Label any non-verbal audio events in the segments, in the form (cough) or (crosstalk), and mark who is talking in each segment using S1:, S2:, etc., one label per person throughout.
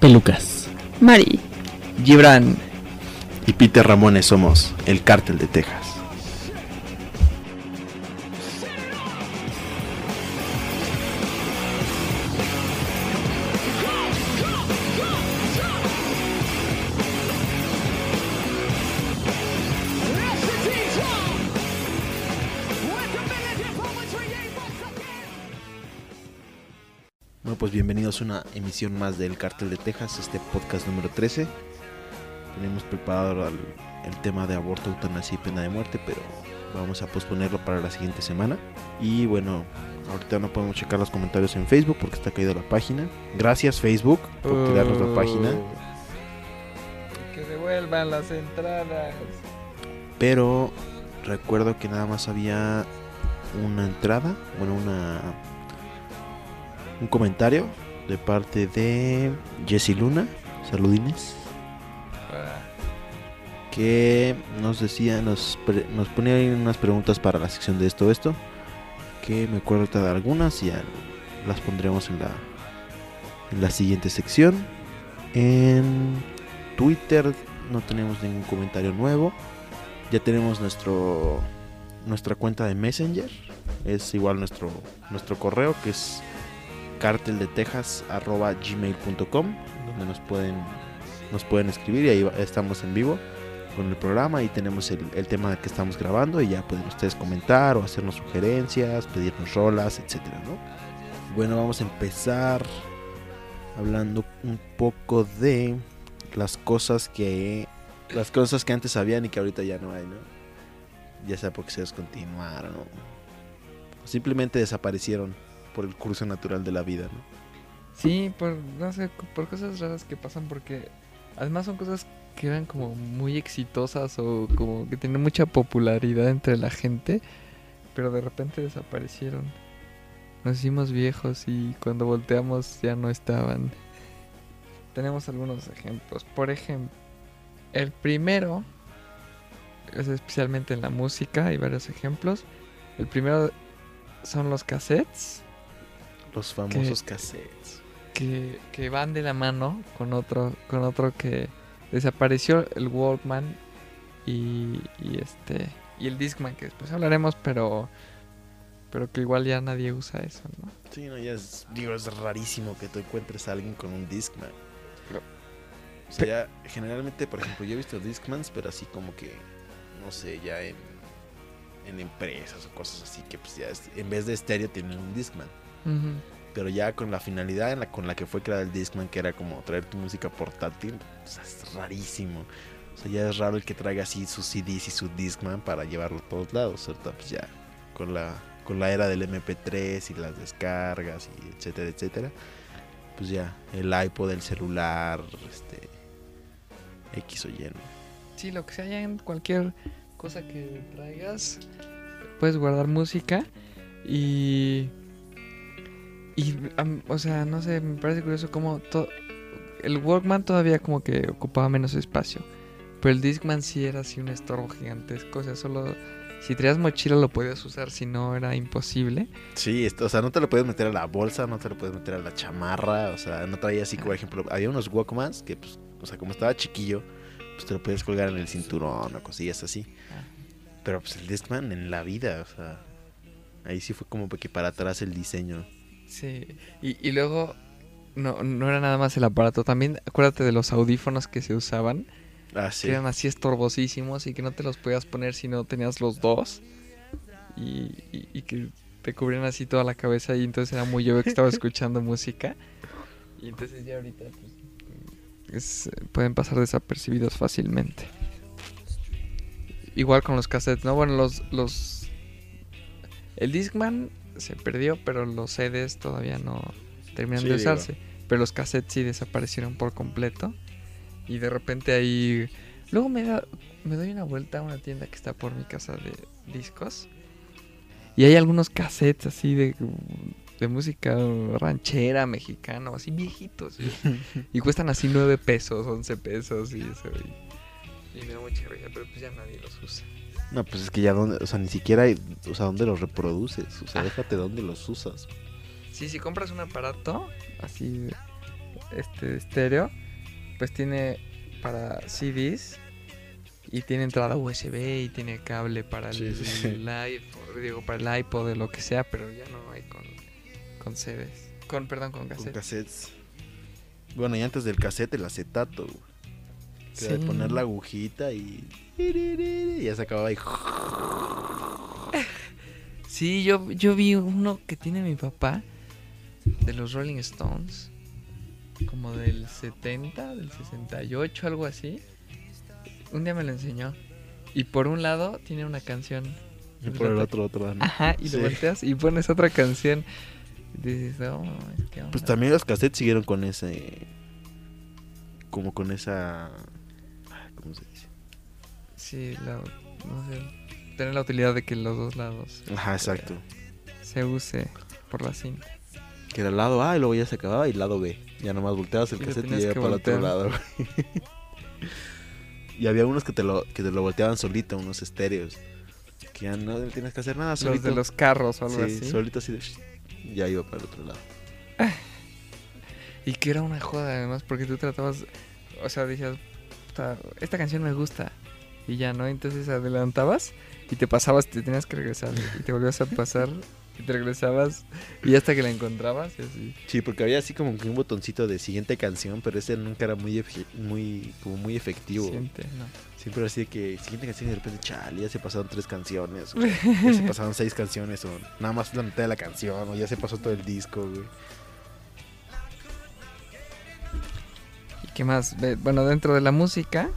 S1: Pelucas.
S2: Mari.
S3: Gibran.
S4: Y Peter Ramones somos el cártel de Texas. Emisión más del Cártel de Texas, este podcast número 13. Tenemos preparado el, el tema de aborto, eutanasia y pena de muerte, pero vamos a posponerlo para la siguiente semana. Y bueno, ahorita no podemos checar los comentarios en Facebook porque está caída la página. Gracias Facebook por tirarnos la página.
S3: Que devuelvan las entradas.
S4: Pero recuerdo que nada más había una entrada, bueno, una un comentario de parte de Jessy Luna, saludines, que nos decía, nos, nos ponía ahí unas preguntas para la sección de esto, esto, que me acuerdo de algunas y las pondremos en la, en la siguiente sección. En Twitter no tenemos ningún comentario nuevo. Ya tenemos nuestro nuestra cuenta de Messenger. Es igual nuestro nuestro correo que es carteldetexas@gmail.com donde nos pueden nos pueden escribir y ahí estamos en vivo con el programa y tenemos el, el tema que estamos grabando y ya pueden ustedes comentar o hacernos sugerencias, pedirnos rolas, etcétera, ¿no? Bueno, vamos a empezar hablando un poco de las cosas que las cosas que antes habían y que ahorita ya no hay, ¿no? Ya sea porque se descontinuaron o simplemente desaparecieron por el curso natural de la vida, ¿no?
S3: Sí, por, no sé, por cosas raras que pasan porque además son cosas que eran como muy exitosas o como que tienen mucha popularidad entre la gente, pero de repente desaparecieron. Nos hicimos viejos y cuando volteamos ya no estaban. Tenemos algunos ejemplos. Por ejemplo, el primero, es especialmente en la música, hay varios ejemplos. El primero son los cassettes.
S4: Los famosos cassettes.
S3: que, que van de la mano con otro con otro que desapareció el Walkman y, y este y el Discman que después hablaremos pero pero que igual ya nadie usa eso no
S4: Sí, no, ya es, digo, es rarísimo que tú encuentres a alguien con un Discman.
S3: Pero-
S4: O sea, ya, generalmente, por ejemplo, yo he visto Discmans, pero así como que, no sé, ya en, en empresas o cosas así, que pues ya es- en vez de estéreo tienen un Discman. Pero ya con la finalidad en la, con la que fue creado el Discman, que era como traer tu música portátil, es rarísimo. O sea, ya es raro el que traiga así sus CDs y su Discman para llevarlo a todos lados. Ahorita pues ya con la, con la era del MP3 y las descargas y etcétera, etcétera. Pues ya el iPod, el celular, este... X o Y. ¿no?
S3: sí lo que sea ya en cualquier cosa que traigas puedes guardar música y y am- o sea no sé me parece curioso como to- el Walkman todavía como que ocupaba menos espacio pero el Discman sí era así un estorbo gigantesco o sea solo si traías mochila lo podías usar si no era imposible
S4: Sí, esto, o sea, no te lo puedes meter a la bolsa, no te lo puedes meter a la chamarra, o sea, no traía así, por ejemplo, había unos Walkmans que, pues, o sea, como estaba chiquillo, pues te lo puedes colgar en el cinturón o cosillas así. Pero pues el Discman en la vida, o sea, ahí sí fue como que para atrás el diseño.
S3: Sí, y, y luego no, no era nada más el aparato, también acuérdate de los audífonos que se usaban,
S4: Ah, sí.
S3: que eran así estorbosísimos y que no te los podías poner si no tenías los dos y, y- y que te cubrían así toda la cabeza y entonces era muy obvio que estaba (laughs) escuchando música y entonces ya ahorita pues, es- pueden pasar desapercibidos fácilmente. Igual con los cassettes, ¿no? Bueno, los... los el Discman se perdió, pero los CDs todavía no terminan
S4: Sí,
S3: de
S4: digo.
S3: usarse. Pero los cassettes sí desaparecieron por completo. Y de repente ahí... Luego me, da, me doy una vuelta a una tienda que está por mi casa de discos. Y hay algunos cassettes así de, de música ranchera, mexicana, o así viejitos. (laughs) y cuestan así 9 pesos, 11 pesos y eso. Y, y me da mucha risa, pero pues ya nadie los usa.
S4: No, pues es que ya donde, o sea, ni siquiera hay, o sea, dónde los reproduces, o sea, déjate dónde los usas.
S3: Sí, si compras un aparato así este estéreo, pues tiene para CDs y tiene entrada USB y tiene cable para el, (laughs) iPod, digo, para el iPod de lo que sea, pero ya no hay con, con CDs. Con, perdón, con cassettes. Con cassettes.
S4: Bueno, y antes del cassette, el acetato, sí. de poner la agujita y... y ya se acababa ahí. (laughs)
S3: Sí, yo, yo vi uno que tiene mi papá de los Rolling Stones, como del 70, del 68, algo así. Un día me lo enseñó. Y por un lado tiene una canción.
S4: Y por el otro, otro.
S3: Ajá, y lo volteas y pones otra canción. Y dices, oh,
S4: Pues también los cassettes siguieron con ese. Como con esa. ¿Cómo se dice?
S3: Sí, la, no sé. Tener la utilidad de que los dos lados.
S4: Ajá, exacto.
S3: Se use por la cinta.
S4: Que era el lado A y luego ya se acababa y el lado B. Ya nomás volteabas el cassette y ya para el otro lado. (laughs) y había unos que te lo, que te lo volteaban solito, unos estéreos. Que ya no tienes que hacer nada.
S3: Solito. Los de los carros o algo
S4: sí,
S3: así.
S4: solito así de... Ya iba para el otro lado.
S3: y que era una joda además porque tú tratabas... O sea, decías, esta canción me gusta. Y ya, ¿no? Entonces adelantabas y te pasabas, te tenías que regresar. Y te volvías a pasar y te regresabas y hasta que la encontrabas y así.
S4: Sí, porque había así como que un botoncito de siguiente canción, pero ese nunca era muy muy como muy efectivo.
S3: Siempre, no.
S4: Siempre así de que siguiente canción y de repente, chale, ya se pasaron tres canciones, o ya se (laughs) pasaron seis canciones, o nada más la mitad de la canción, o ya se pasó todo el disco, güey.
S3: Qué más? Bueno, dentro de la música,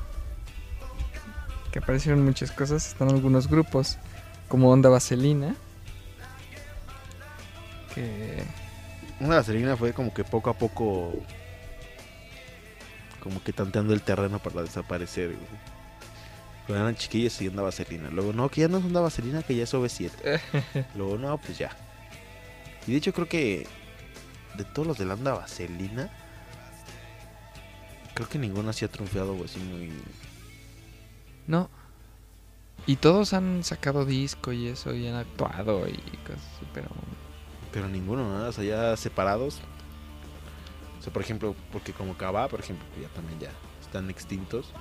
S3: que aparecieron muchas cosas, están algunos grupos, como Onda Vaselina, que...
S4: Una vaselina fue como que poco a poco como que tanteando el terreno para desaparecer. Güey. Cuando eran chiquillos y andaba vaselina. Luego, no, que ya no es onda vaselina, que ya es OV7. (laughs) Luego, no, pues ya. Y de hecho creo que de todos los de la onda vaselina, creo que ninguno así ha triunfado así muy...
S3: No. Y todos han sacado disco y eso y han actuado y cosas, pero
S4: pero ninguno, nada, o sea, ya separados. O sea, por ejemplo, porque como Cava, por ejemplo, ya también ya están extintos.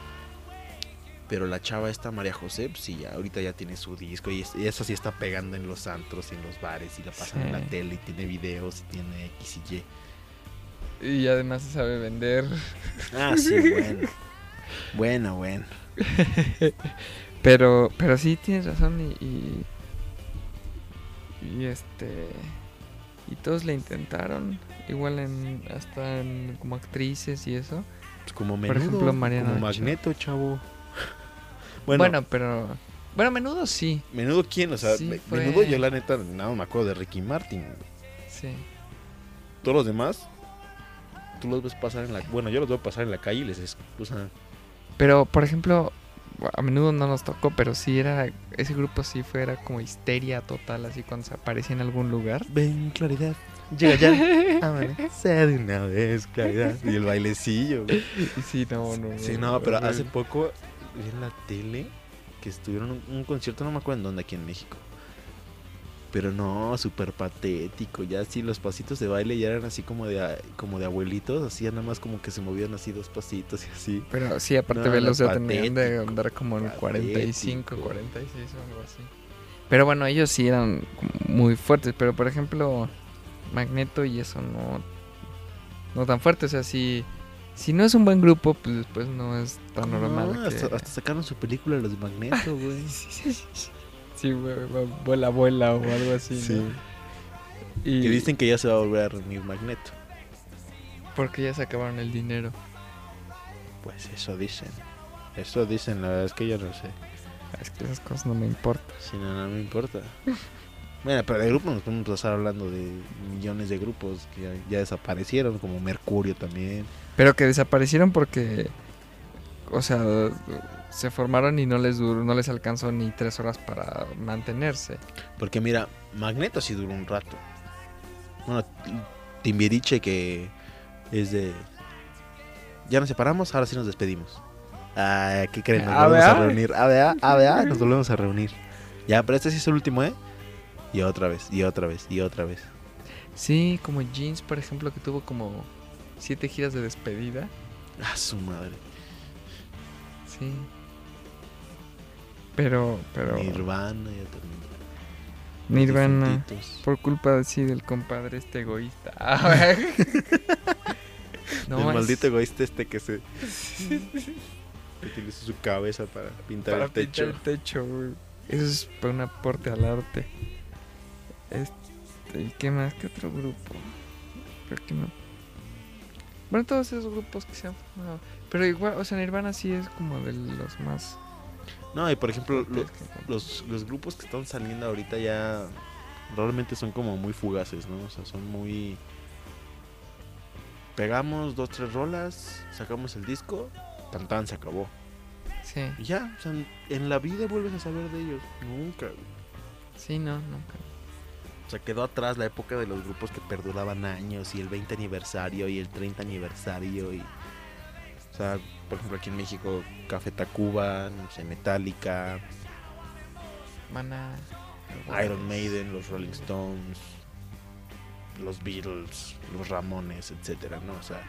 S4: Pero la chava esta, María José, pues sí, ya, ahorita ya tiene su disco y, esa sí está pegando en los antros y en los bares y la pasan en la tele y tiene videos y tiene X y
S3: Y. Y además se sabe vender.
S4: Ah, sí, (laughs) bueno. bueno, bueno.
S3: pero, pero sí tienes razón y, y, y este y todos le intentaron, igual en hasta en, como actrices y eso.
S4: Pues como menudo, Por ejemplo, Mariana como Magneto, chavo. (laughs)
S3: bueno, pero bueno, menudo sí.
S4: Menudo quién, o sea, menudo yo la neta nada me acuerdo de Ricky Martin.
S3: Sí.
S4: Todos los demás tú los ves pasar en la bueno, yo los veo pasar en la calle y les excusan.
S3: Pero por ejemplo, a menudo no nos tocó, pero sí era, ese grupo sí fue, era como histeria total, así cuando se aparecía en algún lugar.
S4: Ven, claridad, llega ya, (laughs) de una vez, claridad. Y el bailecillo,
S3: Sí, no, no.
S4: Sí, no, pero hace poco vi en la tele que estuvieron un, un concierto, no me acuerdo en dónde, aquí en México. Pero no, súper patético. Ya así los pasitos de baile ya eran así como de como de abuelitos, así nada más como que se movían así dos pasitos y así.
S3: Pero sí, aparte no, ya tenían de andar como en 45, 46 o algo así. Pero bueno, ellos sí eran muy fuertes, pero por ejemplo, Magneto y eso no no tan fuerte, o sea, si si no es un buen grupo, pues después no es tan normal.
S4: Hasta, hasta, sacaron su película los Magneto, (laughs) güey.
S3: sí, sí, sí. Sí, vuela, vuela o algo así. Sí.
S4: Y... dicen que ya se va a volver a reunir Magneto.
S3: Porque ya se acabaron el dinero.
S4: Pues eso dicen. Eso dicen, la verdad es que yo no sé.
S3: Es que esas cosas no me importan.
S4: Sí, no, no me importa. bueno, pero de grupos nos podemos pasar hablando de millones de grupos que ya, ya, desaparecieron, como Mercurio también.
S3: Pero que desaparecieron porque, o sea, se formaron y no les duró, no les alcanzó ni tres horas para mantenerse.
S4: Porque mira, Magneto sí duró un rato. Bueno, Timbiriche que es de... Ya nos separamos, ahora sí nos despedimos. Ah, ¿qué creen? Nos volvemos a reunir. A a (laughs) nos volvemos a reunir. Ya, pero este sí es el último, ¿eh? Y otra vez, y otra vez, y otra vez.
S3: Sí, como Jeans, por ejemplo, que tuvo como siete giras de despedida.
S4: A su madre.
S3: Sí. Pero, pero.
S4: Nirvana ya también.
S3: Nirvana. Por culpa sí del compadre este egoísta. (laughs) (laughs) no,
S4: el
S3: es-
S4: maldito egoísta este que se (laughs) utiliza su cabeza para pintar
S3: para
S4: el techo.
S3: pintar el techo, güey. Eso es para un aporte al arte. Este, ¿y qué más? ¿Qué otro grupo? Creo que no. Bueno, todos esos grupos que se han formado. Pero igual, o sea, Nirvana sí es como de los más.
S4: No, y por ejemplo, lo- los, los grupos que están saliendo ahorita ya realmente son como muy fugaces, ¿no? O sea, son muy... Pegamos dos, tres rolas, sacamos el disco, tan tan, se acabó.
S3: Sí,
S4: Y ya, o sea, en la vida vuelves a saber de ellos. Nunca.
S3: sí, no, nunca.
S4: O sea, quedó atrás la época de los grupos que perduraban años y el 20 aniversario y el 30 aniversario y... O sea, por ejemplo, aquí en México, Café Tacuba, no sé, Metallica,
S3: Mana.
S4: Iron Maiden, los Rolling Stones, los Beatles, los Ramones, etcétera, ¿no? O sea,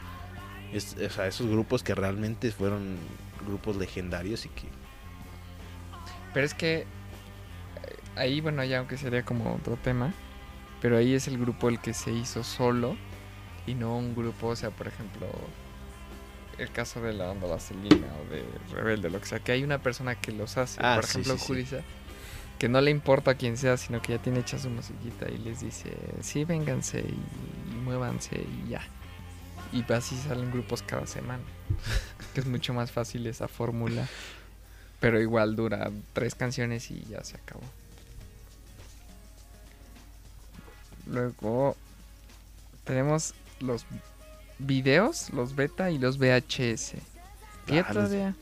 S4: es- o sea, esos grupos que realmente fueron grupos legendarios y que...
S3: Pero es que eh, ahí, bueno, ya aunque sería como otro tema, pero ahí es el grupo el que se hizo solo y no un grupo, o sea, por ejemplo, el caso de la onda vaselina o de Rebelde, lo que sea, que hay una persona que los hace,
S4: Ah,
S3: por
S4: sí,
S3: ejemplo,
S4: sí,
S3: que no le importa a quién sea, sino que ya tiene hecha su musiquita y les dice, sí, vénganse y, y muévanse y ya. Y así salen grupos cada semana, (laughs) que es mucho más fácil esa fórmula. Pero igual dura tres canciones y ya se acabó. Luego tenemos los videos, los beta y los VHS. ¿Qué
S4: Ah, los-
S3: todavía?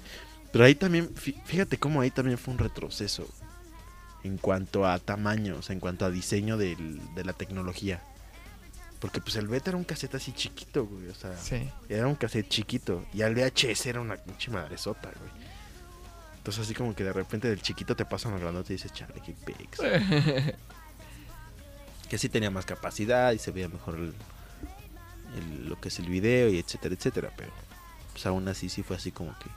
S4: Pero ahí también, fí- fíjate cómo ahí también fue un retroceso en cuanto a tamaño, o sea, en cuanto a diseño del- de la tecnología. Porque pues el beta era un cassette así chiquito, güey, o sea,
S3: Sí.
S4: era un cassette chiquito. Y al VHS era una pinche madresota, güey. Entonces así como que de repente del chiquito te pasan al grandote y dices, chale, qué pex. (laughs) que sí tenía más capacidad y se veía mejor el- el- lo que es el video y etcétera, etcétera. Pero pues aún así sí fue así como que...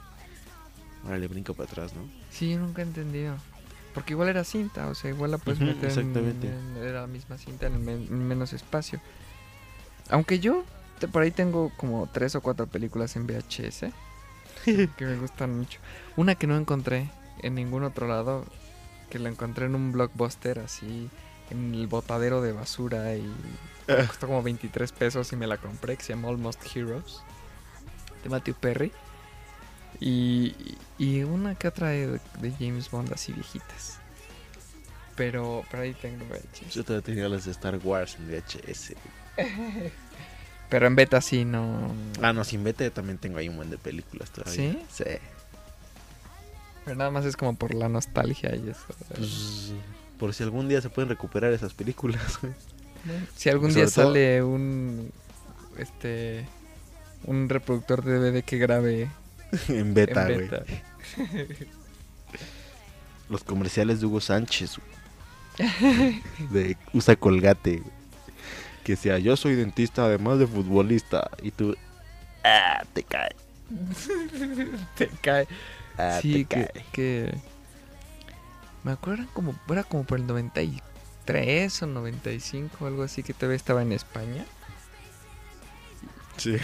S4: Ahora le brinco para atrás, ¿no?
S3: sí, yo nunca he entendido. Porque igual era cinta, o sea, igual la puedes meter en-
S4: exactamente.
S3: en, la misma cinta en, men- en menos espacio. Aunque yo te- por ahí tengo como tres o cuatro películas en VHS (laughs) que me gustan mucho. Una que no encontré en ningún otro lado, que la encontré en un blockbuster así, en el botadero de basura y me costó como 23 pesos y me la compré, que se llama Almost Heroes, de Matthew Perry. Y, y una que otra de, de James Bond así viejitas. Pero, pero ahí tengo VHS.
S4: Yo todavía tenía las de Star Wars en VHS. (laughs)
S3: Pero en beta sí no...
S4: Ah, no, sin beta también tengo ahí un buen de películas todavía.
S3: ¿Sí?
S4: Sí.
S3: Pero nada más es como por la nostalgia y eso.
S4: Pues, por si algún día se pueden recuperar esas películas. (laughs)
S3: Si algún
S4: Sobre
S3: día
S4: todo-
S3: sale un este un reproductor de DVD que grabe (laughs)
S4: en beta,
S3: en
S4: güey.
S3: beta. (laughs)
S4: Los comerciales de Hugo Sánchez. (laughs) de Usa Colgate. Que sea, yo soy dentista además de futbolista. Y tú... Ah, te cae.
S3: Te cae.
S4: Ah,
S3: sí,
S4: te
S3: que,
S4: cae.
S3: que me acuerdo era como era como por el 93 o 95 algo así que todavía estaba en España
S4: Sí.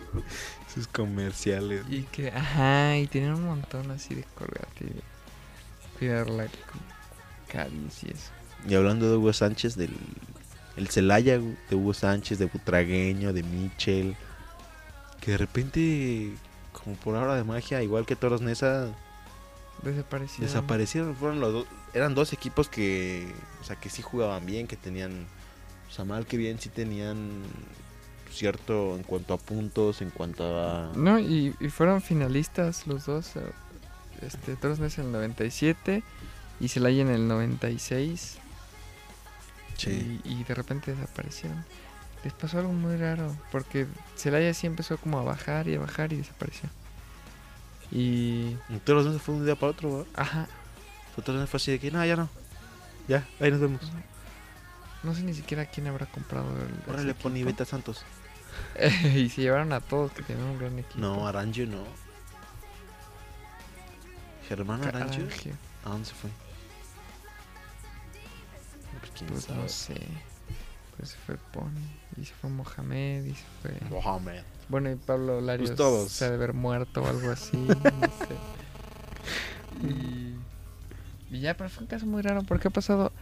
S4: (laughs) Sus comerciales.
S3: y que ajá, y tenían un montón así de colgate y de cuidarla con caries y eso.
S4: Y hablando de Hugo Sánchez, del el Celaya de Hugo Sánchez, de Butragueño, de Michel, que de repente, como por ahora de magia, igual que Toros Nesa,
S3: Desaparecieron.
S4: desaparecieron. Fueron los dos, eran dos equipos que, o sea, que sí jugaban bien, que tenían, o sea, mal que bien, sí tenían cierto en cuanto a puntos, en cuanto a...
S3: No, y, y fueron finalistas los dos. eh, Este, Toros Neza en el 97 y Celaya en el 96.
S4: Sí.
S3: Y, y de repente desaparecieron. Les pasó algo muy raro, porque Celaya sí empezó como a bajar y a bajar y desapareció. Y...
S4: Toros Nesa fue de un día para otro, ¿verdad?
S3: Ajá,
S4: Fue Toros Nesa fue así de que, no, ya no. Ya, ahí nos vemos.
S3: no sé ni siquiera quién habrá comprado el...
S4: Ahora
S3: ese
S4: le pone. Beta Santos. (laughs)
S3: y se llevaron a todos, que tenían un gran equipo.
S4: No, Aranjo no. Germán Aranjo. ¿A dónde se fue? Pues, quién
S3: Pues
S4: sabe.
S3: no sé. Pues se fue Pony, y se fue Mohamed, y se fue...
S4: Mohamed.
S3: Bueno, y Pablo Larios
S4: Pues todos.
S3: se ha de haber muerto o algo así, (laughs) no sé. Y, y ya, pero fue un caso muy raro porque ha pasado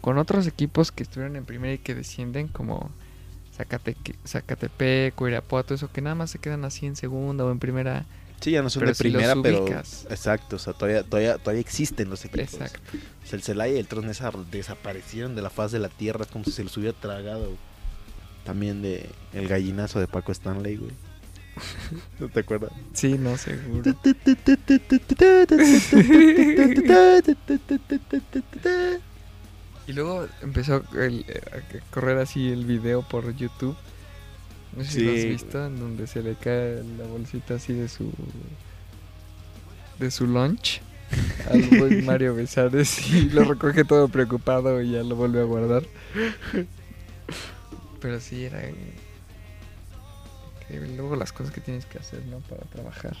S3: con otros equipos que estuvieron en primera y que descienden como Zacateque, Zacatepec, Irapuato, eso que nada más se quedan así en segunda o en primera.
S4: Sí, ya no son
S3: Pero
S4: de
S3: si
S4: primera, pero. Exacto, o sea, todavía, todavía, todavía existen los equipos.
S3: Exacto.
S4: O sea, el Celaya y el Tronesa desaparecieron de la faz de la tierra como si se los hubiera tragado. También de el gallinazo de Paco Stanley, güey. (laughs) ¿No te acuerdas?
S3: Sí, no, seguro. Y luego empezó el- a correr así el video por YouTube. No sé si lo has
S4: Sí.
S3: visto, en donde se le cae la bolsita así de su de su lunch al (laughs) buen Mario Besares y lo recoge todo preocupado y ya lo vuelve a guardar. Pero sí era increíble. luego las cosas que tienes que hacer, ¿no? Para trabajar.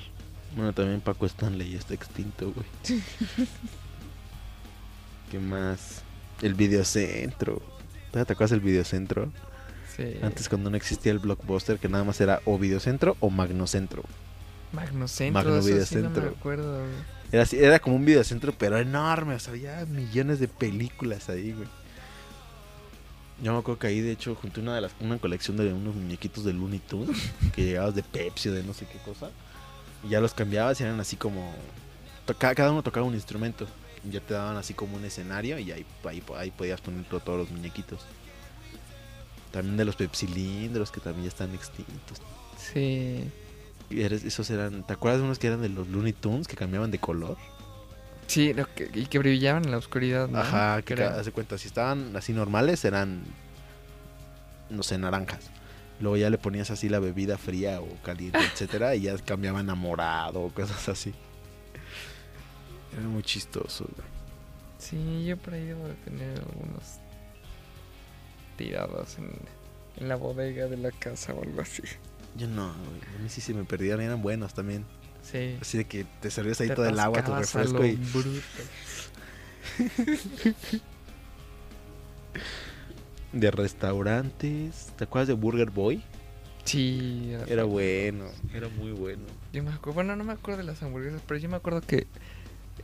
S4: Bueno, también Paco Stanley ya está extinto, güey. (laughs) ¿Qué más? El videocentro. ¿Todavía ¿Te acuerdas del videocentro?
S3: Sí.
S4: Antes cuando no existía el blockbuster, que nada más era o videocentro o magnocentro.
S3: Magnocentro,
S4: Magno
S3: eso sí no me acuerdo. güey.
S4: Era, así- era como un videocentro, pero enorme. O sea, había millones de películas ahí, güey. Yo me acuerdo que ahí, de hecho, junté una, de las, una colección de unos muñequitos de Looney Tunes, que llegabas de Pepsi o de no sé qué cosa. Y ya los cambiabas y eran así como... toca- cada uno tocaba un instrumento. Y ya te daban así como un escenario y ahí, ahí, ahí podías poner to- todos los muñequitos. También de los pepsilindros, que también ya están extintos.
S3: Sí.
S4: Y eres- esos eran... ¿Te acuerdas de unos que eran de los Looney Tunes, que cambiaban de color?
S3: Sí, lo que- y que brillaban en la oscuridad, ¿no?
S4: Ajá, que de cuenta, si estaban así normales eran, no sé, naranjas. Luego ya le ponías así la bebida fría o caliente, (laughs) etcétera, y ya cambiaban a morado o cosas así. Era muy chistoso.
S3: Sí, yo por ahí debo de tener algunos tirados en, en la bodega de la casa o algo así.
S4: Yo no, güey. A mí sí se me perdían, eran buenos también.
S3: Sí.
S4: Así de que te servías ahí
S3: Te
S4: todo el agua, tu refresco y de restaurantes. ¿Te acuerdas de Burger Boy?
S3: Sí.
S4: Era bueno, era muy bueno.
S3: Yo me acuerdo, bueno, no me acuerdo de las hamburguesas, pero yo me acuerdo que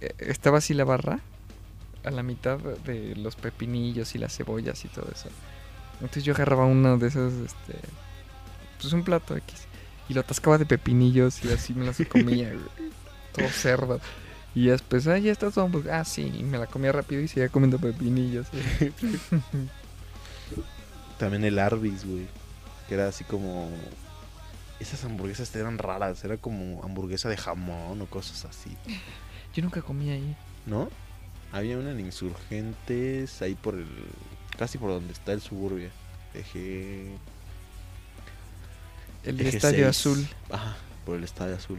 S3: eh, estaba así la barra a la mitad de los pepinillos y las cebollas y todo eso. Entonces yo agarraba uno de esos, este, pues un plato X y lo atascaba de pepinillos y así me las comía, güey, (laughs) todo cerdo. Y después, ah, ya está hamburguesa. Ah, sí, y me la comía rápido y seguía comiendo pepinillos. (laughs)
S4: También el Arby's, güey. Que era así como. Esas hamburguesas eran raras. Era como hamburguesa de jamón o cosas así.
S3: Yo nunca comí ahí.
S4: ¿No? Había una en Insurgentes. Ahí por el. Casi por donde está el suburbia. Eje.
S3: El
S4: Eje
S3: Estadio
S4: 6.
S3: Azul.
S4: Ajá, por el Estadio Azul.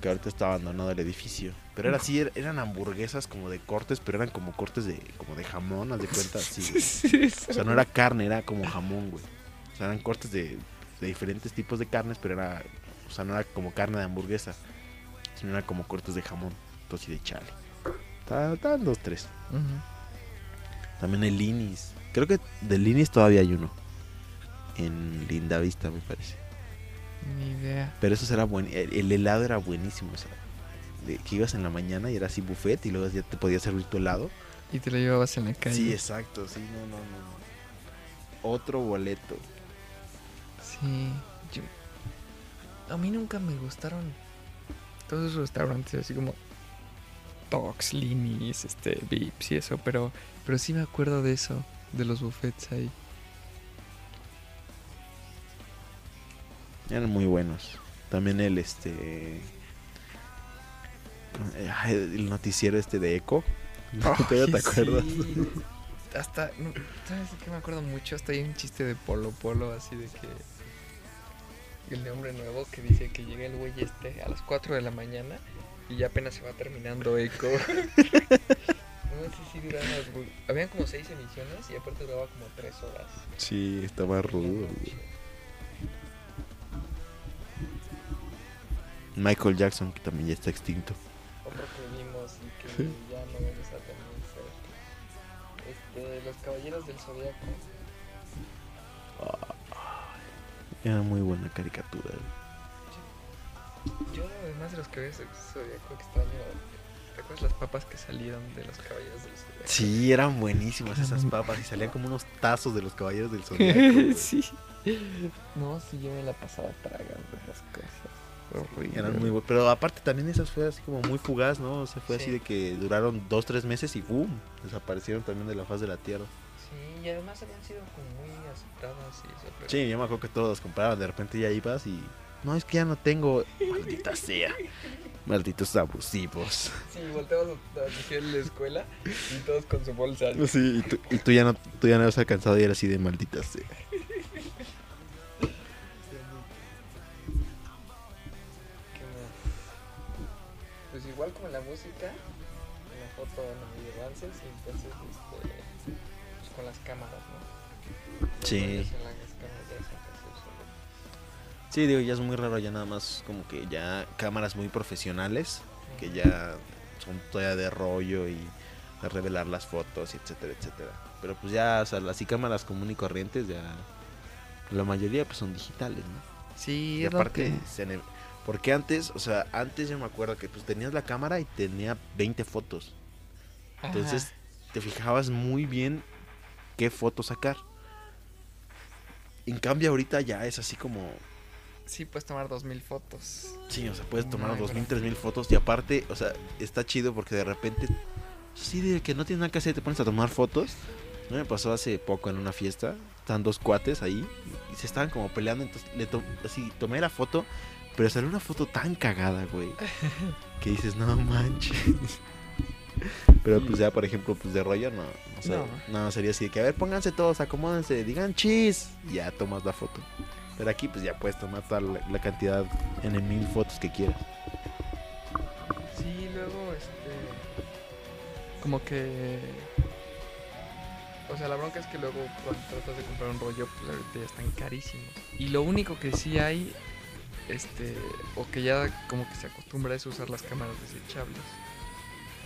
S4: Que ahorita está abandonado el edificio. Pero era así, er- eran hamburguesas como de cortes, pero eran como cortes de, como de jamón, haz de cuenta, (laughs) así. güey. O sea, no era carne, era como jamón, güey. O sea, eran cortes de, de diferentes tipos de carnes, pero era. O sea, no era como carne de hamburguesa, sino era como cortes de jamón, entonces y de chale. Estaban dos, tres. También el Linis. Creo que del Linis todavía hay uno. En Linda Vista, me parece.
S3: Ni idea.
S4: Pero eso era buen. El, el helado era buenísimo, o sea. de que ibas en la mañana y era así buffet y luego ya te podías servir tu helado.
S3: Y te lo llevabas en la calle.
S4: Sí, exacto, sí, no, no, no. Otro boleto.
S3: Sí. yo- A mí nunca me gustaron todos esos restaurantes así como Tox, Linis, este, Vips y eso, pero, pero sí me acuerdo de eso, de los buffets ahí.
S4: Eran muy buenos. También el este. El noticiero este de Eco. (laughs) ¿Todavía te
S3: Ay,
S4: acuerdas?
S3: sí. Hasta, no, ¿sabes qué me acuerdo mucho? Hasta hay un chiste de Polo Polo, así de que. El de Hombre Nuevo que dice que llega el güey este a las 4 de la mañana y ya apenas se va terminando Eco. (laughs) no sé si duraban. Habían como 6 emisiones y aparte duraba como 3 horas.
S4: Sí, estaba rudo. Michael Jackson, que también ya está extinto.
S3: Otro que vimos y que ya no vamos a también ser. Este, Los Caballeros del Zodíaco.
S4: Era muy buena caricatura.
S3: Yo, además de los Caballeros del Zodíaco, extraño. ¿Te acuerdas las papas que salieron de los Caballeros del Zodíaco?
S4: Sí, eran buenísimas esas papas y salían como unos tazos de los Caballeros del (laughs) Zodíaco.
S3: sí. No, sí, yo me la pasaba tragando esas cosas. Horrible.
S4: Eran muy bu- Pero aparte también esas fue así como muy fugaz, ¿no? O sea, fue así
S3: Sí.
S4: de que duraron dos, tres meses y ¡boom! Desaparecieron también de la faz de la tierra.
S3: Sí, y además habían sido como muy aceptadas y eso. pero-
S4: Sí, yo me acuerdo que todos las compraban. De repente ya ibas y... No, es que ya no tengo... Maldita sea. (laughs) Malditos abusivos.
S3: Sí, volteamos a en la escuela y todos con su bolsa.
S4: Sí, y tú, y tú ya no tú ya no habías alcanzado y era así de maldita sea.
S3: Cámaras, ¿no?
S4: Sí. Sí, digo, ya es muy raro ya nada más como que ya cámaras muy profesionales que ya son todavía de rollo y de revelar las fotos, y etcétera, etcétera. Pero pues ya, o sea, las y cámaras comunes y corrientes ya la mayoría pues son digitales, ¿no?
S3: Sí,
S4: Y
S3: es lo
S4: aparte,
S3: que...
S4: se ne- porque antes, o sea, antes yo me acuerdo que pues tenías la cámara y tenía 20 fotos. Entonces te fijabas muy bien qué foto sacar. En cambio ahorita ya es así como
S3: Sí, puedes tomar dos mil fotos.
S4: Sí, o sea, puedes tomar dos mil,
S3: pero-
S4: tres mil fotos y aparte, o sea, está chido porque de repente, sí, de que no tienes nada que hacer, te pones a tomar fotos. ¿No me pasó hace poco en una fiesta? Estaban dos cuates ahí y se estaban como peleando, entonces le to- así tomé la foto, pero salió una foto tan cagada, güey, que dices, no manches. Pero pues ya, por ejemplo, pues de rollo no, sé,
S3: No.
S4: no, sería así de que, a ver, pónganse todos, acomódense, digan chis, y ya tomas la foto. Pero aquí pues ya puedes tomar toda la, la cantidad en el mil fotos que quieras.
S3: Sí, luego, este. Como que. O sea, la bronca es que luego cuando tratas de comprar un rollo, pues ahorita ya están carísimos. Y lo único que sí hay, este. O que ya como que se acostumbra es usar las cámaras desechables.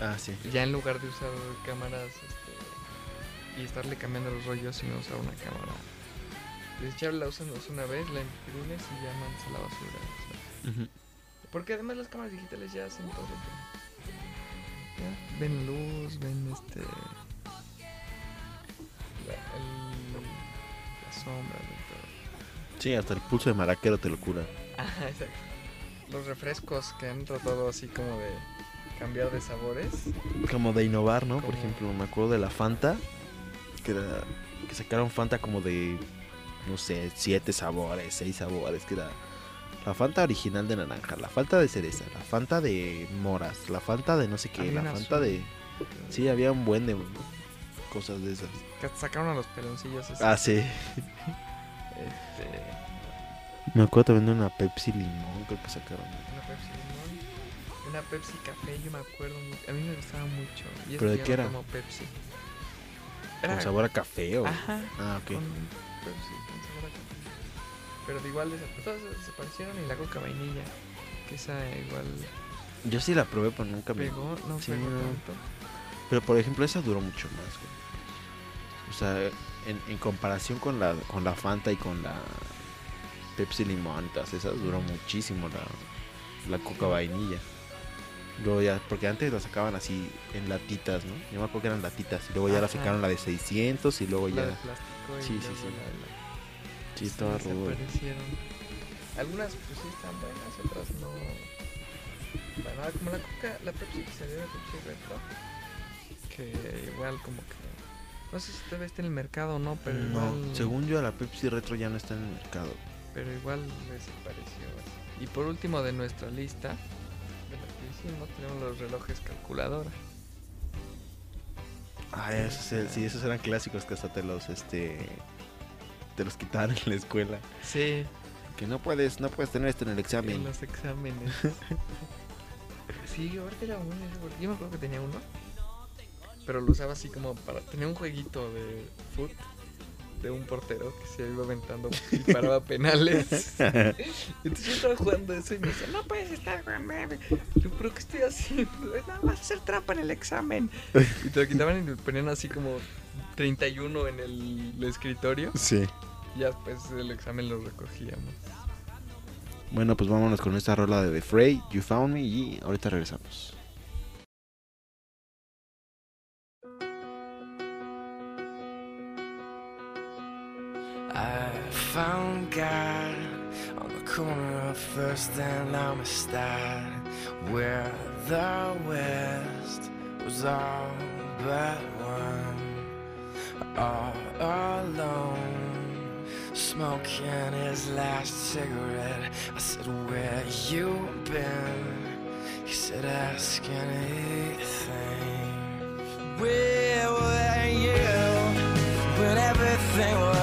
S4: Ah, sí.
S3: Ya en lugar de usar cámaras, este. Y estarle cambiando los rollos, sino usar una cámara desechable, la usas una vez, la imprimes y ya mandas a la basura. o sea. Porque además las cámaras digitales ya hacen todo. ¿no? Ya, Ven luz, ven este. La, el- la sombra de todo.
S4: Sí, hasta el pulso de maraquero te lo cura. (laughs)
S3: Ajá, exacto. Los refrescos que han tratado así como de cambiar de sabores.
S4: Como de innovar, ¿no? Por ejemplo, me acuerdo de la Fanta, que, era, que sacaron Fanta como de, no sé, siete sabores, seis sabores, que era la Fanta original de naranja, la Fanta de cereza, la Fanta de moras, la Fanta de no sé qué, la Fanta
S3: azul.
S4: de... Sí, había un buen de cosas de esas.
S3: Que sacaron a los peloncillos. esos,
S4: Ah, sí.
S3: Este,
S4: Me acuerdo también de una Pepsi limón, creo que sacaron.
S3: una Pepsi limón. Una Pepsi café, yo me acuerdo. A mí me gustaba mucho. Y
S4: ¿Pero de qué era?
S3: tomo Pepsi.
S4: ¿Con sabor a café o...?
S3: Ajá.
S4: Ah, ok.
S3: Con Pepsi, con sabor a café. Pero de igual desa- todas desaparecieron y la coca vainilla. Que esa igual
S4: Yo sí la probé, pero nunca me...
S3: pegó, no
S4: Sí,
S3: pegó tanto.
S4: Pero por ejemplo, esa duró mucho más, güey. O sea, en, en comparación con la, con la Fanta y con la Pepsi Limón todas esas, duró muchísimo la, la Coca Vainilla. Luego ya, porque antes la sacaban así en latitas, ¿no? Yo me acuerdo que eran latitas. Y luego ya la sacaron la de 600 y luego
S3: La
S4: ya...
S3: de plástico y
S4: Sí, sí, sí.
S3: la la-
S4: estaba rudo.
S3: Algunas pues sí están buenas, otras no. Bueno, ah, como la coca, la Pepsi que salió de Pepsi Retro. Que igual como que. No sé si todavía está en el mercado o no, pero
S4: No,
S3: igual.
S4: según yo la Pepsi Retro ya no está en el mercado.
S3: Pero igual desapareció. Y por último de nuestra lista, hicimos, tenemos los relojes calculadora.
S4: Ah, esos, sí, esos eran clásicos que hasta te los, este... Te los quitaban en la escuela.
S3: Sí,
S4: Que no puedes, no puedes tener esto en el
S3: en
S4: examen.
S3: los exámenes. (laughs) sí, ahorita era bueno yo me acuerdo que tenía uno. Pero lo usaba así como para. Tenía un jueguito de foot. De un portero que se iba aventando y paraba penales. (laughs) Entonces yo estaba jugando eso y me decía, no puedes estar. Yo, pero ¿qué estoy haciendo? No, vas a hacer trampa en el examen. Y te lo quitaban y me ponían así como 31 en el escritorio.
S4: Sí.
S3: Ya después el examen lo recogíamos.
S4: Bueno, pues vámonos con esta rola de The Fray, You Found Me y ahorita regresamos.
S1: I found God on the corner of First and Amistad, where the West was all but one, all alone, smoking his last cigarette. I said, Where you been? He said, Ask anything. Where were you when everything was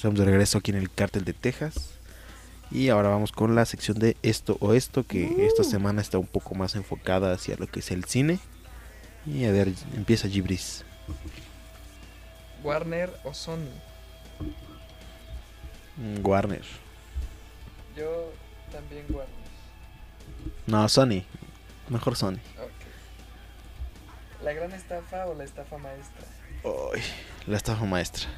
S4: estamos de regreso aquí en el Cártel de Texas. Y ahora vamos con la sección de esto o esto, que esta semana está un poco más enfocada hacia lo que es el cine. Y a ver, empieza Gibris.
S3: Warner o Sony.
S4: Mm, Warner.
S3: Yo también Warner.
S4: No, Sony. Mejor Sony.
S3: Ok. ¿La gran estafa o la estafa maestra?
S4: Ay, la estafa maestra.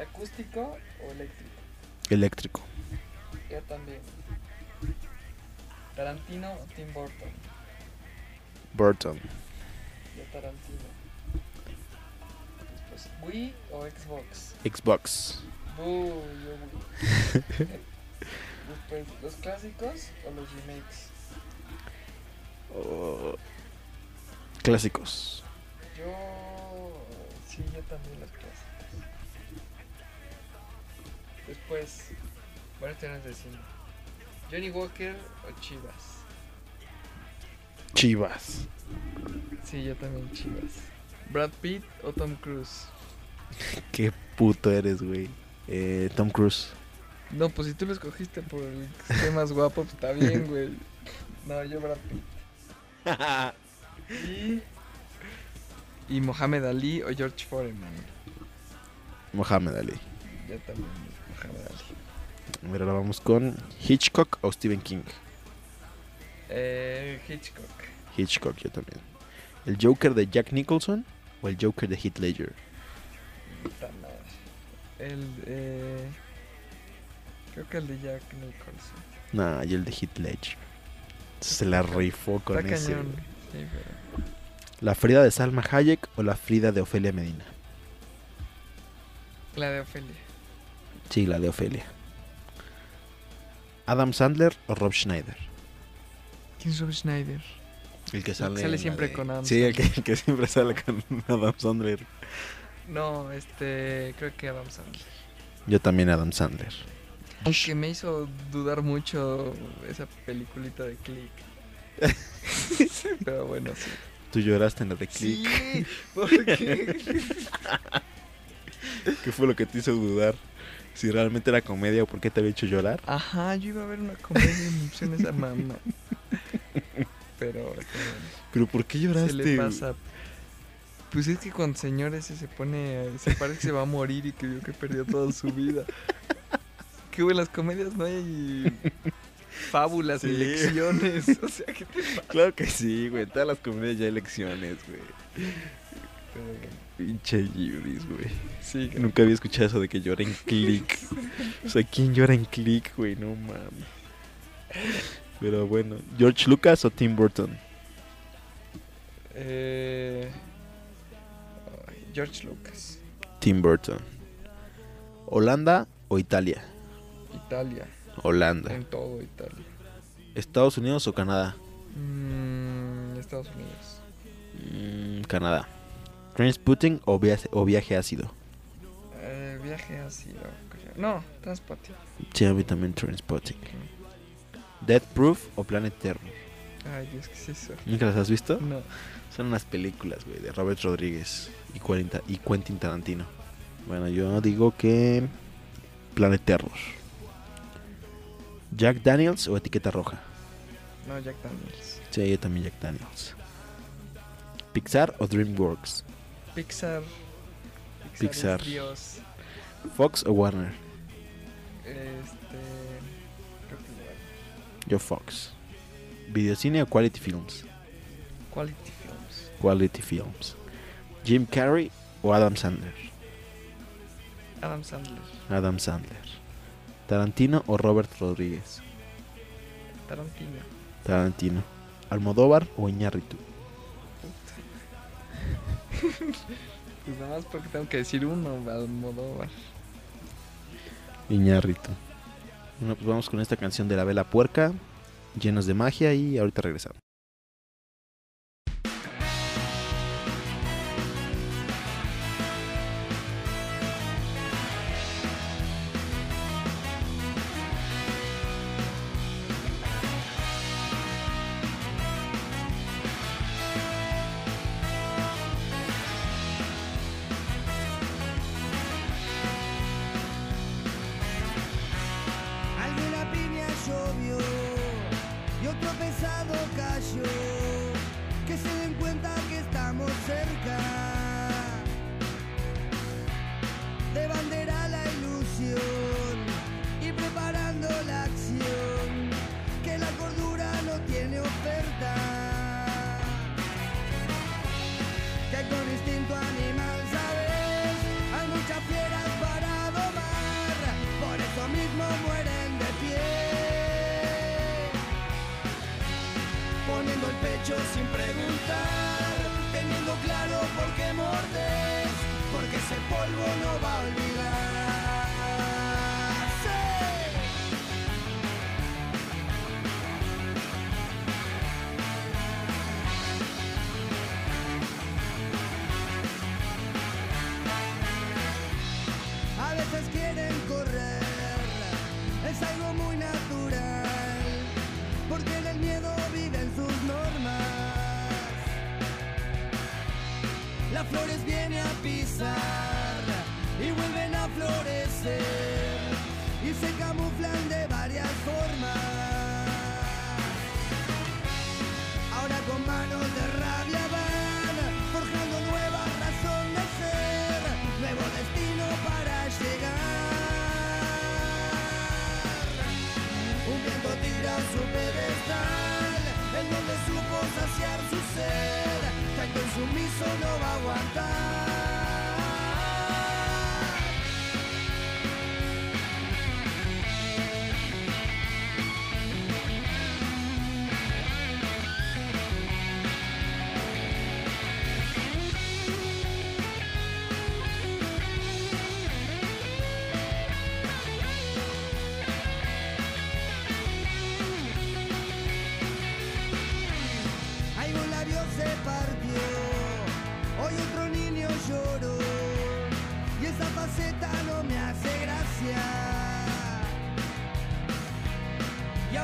S3: ¿Acústico o eléctrico?
S4: Eléctrico.
S3: Yo también. ¿Tarantino o Tim Burton?
S4: Burton.
S3: Yo Tarantino. Después, ¿Wii o Xbox?
S4: Xbox.
S3: Uh, yo Wii. Después, (laughs) ¿los clásicos o los remakes?
S4: Oh, Clásicos.
S3: Yo. Sí, yo también los clásicos. Después, temas de cine. Johnny Walker o Chivas.
S4: Chivas.
S3: Sí, yo también Chivas. Brad Pitt o Tom Cruise. (laughs)
S4: Qué puto eres, güey. Eh, Tom Cruise.
S3: No, pues si tú lo escogiste por el que esté más guapo, pues está bien, (laughs) güey. No, yo Brad Pitt. (laughs) Y. Y Mohamed Ali o George Foreman.
S4: Mohamed Ali.
S3: Yo también,
S4: Mira, ahora vamos con Hitchcock o Stephen King.
S3: Eh, Hitchcock.
S4: Hitchcock, yo también. ¿El Joker de Jack Nicholson o el Joker de Heath Ledger?
S3: El. Eh, creo que el de Jack Nicholson.
S4: Nah, y el de Heath Ledger. Se la rifó con
S3: Está
S4: ese.
S3: cañón.
S4: güey.
S3: Sí, pero.
S4: ¿La Frida de Salma Hayek o la Frida de Ofelia Medina?
S3: La de Ofelia.
S4: Sí, la de Ofelia. ¿Adam Sandler o Rob Schneider?
S3: ¿Quién es Rob Schneider?
S4: El que
S3: sale siempre con Adam
S4: Sí, el que, el que siempre sale con Adam Sandler.
S3: No, este. Creo que Adam Sandler.
S4: Yo también Adam Sandler.
S3: Aunque me hizo dudar mucho esa peliculita de Click. (laughs) Pero bueno, sí.
S4: Tú lloraste en la de Click.
S3: Sí, porque (laughs)
S4: ¿Qué fue lo que te hizo dudar? Si realmente era comedia o por qué te había hecho llorar.
S3: Ajá, yo iba a ver una comedia pusieron esa mamá. Pero
S4: Pero ¿por qué
S3: se
S4: lloraste?
S3: le pasa. Pues es que cuando señor ese se pone, se parece que se va a morir y que vio que perdió toda su vida. Que en las comedias no hay fábulas
S4: Sí.
S3: y lecciones. O sea, que te pasa?
S4: Claro que sí, güey. En todas las comedias ya hay lecciones, güey. Pinche Yubris, güey.
S3: Sí,
S4: Nunca había escuchado eso de que llora en Click. (laughs) O sea, ¿quién llora en Click, güey? No mames. Pero bueno, ¿George Lucas o Tim Burton?
S3: Eh, George Lucas,
S4: Tim Burton. ¿Holanda o Italia?
S3: Italia,
S4: Holanda.
S3: en todo Italia.
S4: ¿Estados Unidos o Canadá?
S3: Mm, Estados Unidos.
S4: Mm, Canadá. ¿Trainspotting o viaje, o viaje ácido?
S3: Eh, viaje ácido, creo. No, transporte.
S4: Sí, a mí también Trainspotting. ¿Death Proof o Planet Terror?
S3: Ay, Dios, ¿qué es eso?
S4: ¿Nunca las has visto?
S3: No.
S4: Son unas películas, güey, de Robert Rodríguez y, 40 y Quentin Tarantino. Bueno, yo digo que Planet Terror. ¿Jack Daniels o Etiqueta Roja?
S3: No, Jack Daniels.
S4: Sí, yo también Jack Daniels. ¿Pixar o DreamWorks?
S3: Pixar.
S4: Pixar.
S3: es Dios.
S4: ¿Fox o Warner?
S3: Este. Creo que igual.
S4: Yo Fox. ¿Videocine o Quality Films?
S3: Quality Films.
S4: Quality Films. ¿Jim Carrey o Adam Sandler?
S3: Adam Sandler.
S4: Adam Sandler. ¿Tarantino o Robert Rodríguez?
S3: Tarantino.
S4: Tarantino. ¿Almodóvar o Iñárritu? (laughs)
S3: Pues nada más porque tengo que decir uno, Almodóvar.
S4: Iñárritu. Bueno, pues vamos con esta canción de la vela puerca, llenos de magia y ahorita regresamos.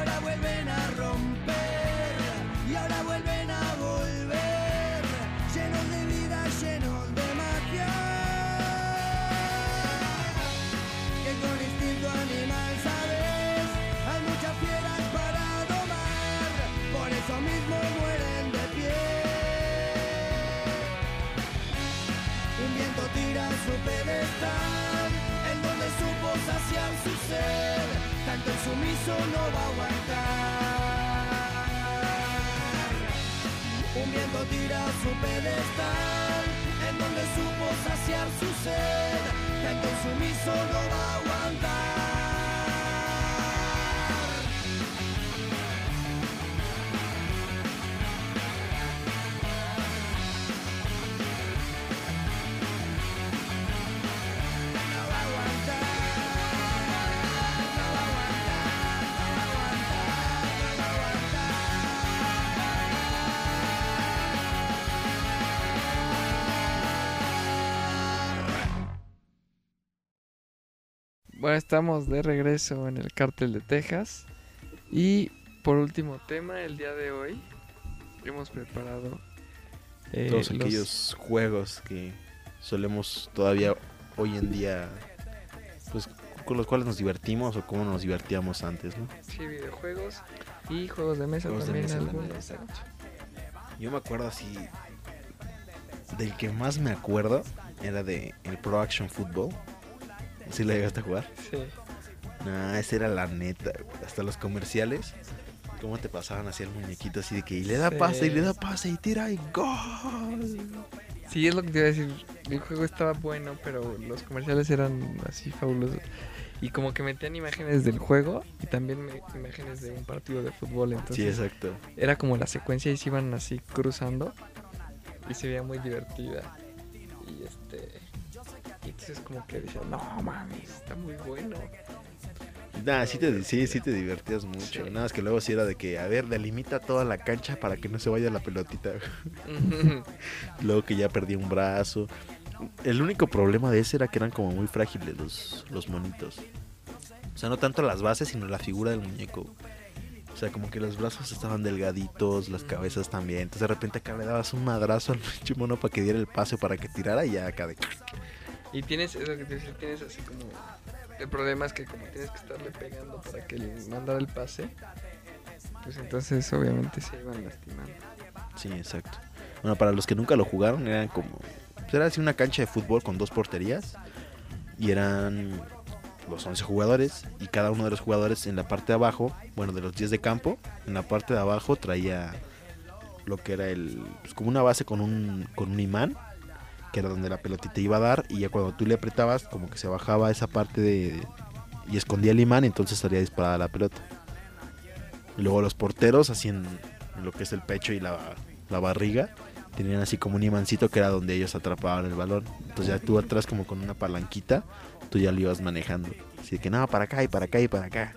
S5: Ahora vuelven a romper, y ahora vuelven a volver, llenos de vida, llenos de magia. Que con instinto animal, sabes, hay muchas fieras para domar, por eso mismo mueren de pie. Un viento tira su pedestal, en donde supo saciar su sed, tanto el sumiso no va a en donde supo saciar su sed, el sumiso no va a
S3: Bueno, estamos de regreso en el cártel de Texas. Y por último tema, el día de hoy hemos preparado eh,
S4: Todos
S3: los-
S4: aquellos juegos que solemos todavía hoy en día, pues con los cuales nos divertimos o cómo nos divertíamos antes, ¿no?
S3: sí, videojuegos y juegos de mesa
S4: Juegos de
S3: también.
S4: mesa
S3: ¿no?
S4: exacto. Yo me acuerdo así, del que más me acuerdo era de el Pro Action Football. ¿Sí lo llegaste a jugar?
S3: Sí.
S4: Nah, esa era la neta. Hasta los comerciales. ¿Cómo te pasaban así el muñequito así de que y le da
S3: Sí.
S4: pase y le da pase y tira y gol?
S3: Sí, es lo que te iba a decir. El juego estaba bueno, pero los comerciales eran así fabulosos. Y como que metían imágenes del juego y también me- imágenes de un partido de fútbol.
S4: Sí,
S3: Entonces
S4: exacto.
S3: era como la secuencia y se iban así cruzando. Y se veía muy divertida. Y este. Y entonces como que decía, no mames, está muy bueno.
S4: Nah, sí te, sí, sí te divertías mucho.
S3: Sí.
S4: Nada más que luego sí era de que, a ver, delimita toda la cancha para que no se vaya la pelotita. (laughs) luego que ya perdí un brazo. El único problema de ese era que eran como muy frágiles los, los monitos. O sea, no tanto las bases, sino la figura del muñeco. O sea, como que los brazos estaban delgaditos, las cabezas también. Entonces de repente acá le dabas un madrazo al (laughs) pinche mono para que diera el pase para que tirara y ya acá de...
S3: y tienes, eso que te decía, tienes así como. El problema es que como tienes que estarle pegando para que le mandara el pase. Pues entonces obviamente se iban lastimando.
S4: Sí, exacto. Bueno, para los que nunca lo jugaron, eran como. pues era así una cancha de fútbol con dos porterías. Y eran los 11 jugadores. Y cada uno de los jugadores en la parte de abajo, bueno, de los 10 de campo, en la parte de abajo traía lo que era el. Pues como una base con un, con un imán. Que era donde la pelotita iba a dar. Y ya cuando tú le apretabas, como que se bajaba esa parte de. Y escondía el imán, entonces estaría disparada la pelota. Y luego los porteros hacían en lo que es el pecho y la, la barriga, tenían así como un imancito que era donde ellos atrapaban el balón. Entonces ya tú atrás como con una palanquita, tú ya lo ibas manejando. Así que no, para acá y para acá y para acá.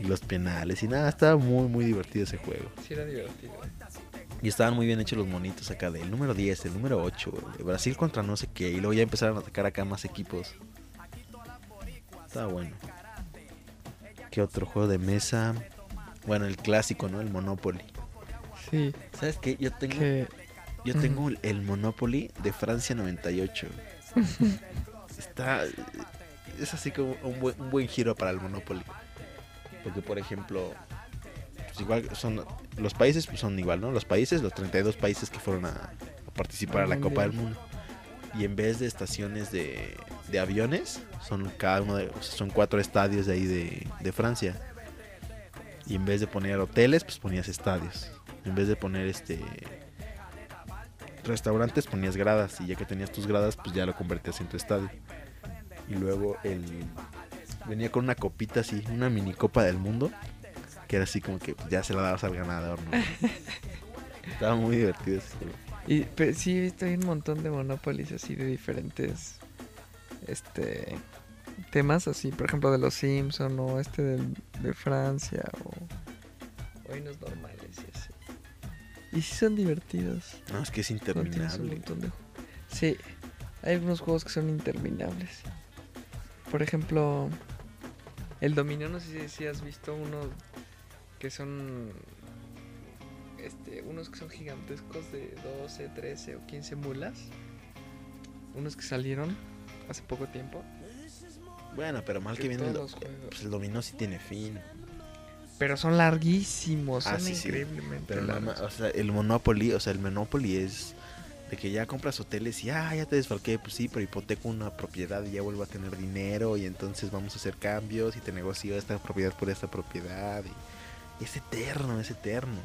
S4: Y los penales y nada, estaba muy muy divertido ese juego.
S3: Sí, era divertido.
S4: Y estaban muy bien hechos los monitos acá del número 10, el número 8, de Brasil contra no sé qué. Y luego ya empezaron a atacar acá más equipos. Estaba bueno. ¿Qué otro juego de mesa? Bueno, el clásico, ¿no? El Monopoly.
S3: Sí,
S4: ¿Sabes qué? Yo tengo,
S3: que
S4: yo tengo el- el Monopoly de Francia 98. (laughs) Está. Es así como un buen, un buen giro para el Monopoly. Porque, por ejemplo, pues igual son. Los países pues son igual, ¿no? Los países, los 32 países que fueron a, a participar a la Copa del. Mundo. Y en vez de estaciones de, de aviones, son cada uno de, o sea, son cuatro estadios de ahí de, de Francia. Y en vez de poner hoteles, pues ponías estadios. En vez de poner este restaurantes, ponías gradas. Y ya que tenías tus gradas, pues ya lo convertías en tu estadio. Y luego el venía con una copita así, una mini copa del mundo. Que era así como que pues, ya se la dabas al ganador, ¿no? (laughs) Estaba muy divertido ese juego.
S3: Y pero sí he visto un montón de Monopolies así de diferentes este temas así, por ejemplo de los Simpson o este de Francia o, o unos normales y así. Y sí son divertidos.
S4: No, es que es interminable.
S3: de Sí, hay algunos juegos que son interminables. Por ejemplo, el dominó, no sé si has visto uno que son este, unos que son gigantescos de 12, 13 o 15 mulas. Unos que salieron hace poco tiempo.
S4: Bueno, pero mal que,
S3: que
S4: viene el, do- pues el dominó sí tiene fin.
S3: Pero son larguísimos,
S4: Ah,
S3: son
S4: sí, sí.
S3: increíblemente
S4: Pero
S3: largos.
S4: o sea, el Monopoly, o sea, el Monopoly es de que ya compras hoteles y ah, ya te desfalqué, pues sí, pero hipoteco una propiedad y ya vuelvo a tener dinero y entonces vamos a hacer cambios y te negocio esta propiedad por esta propiedad y es eterno, es eterno.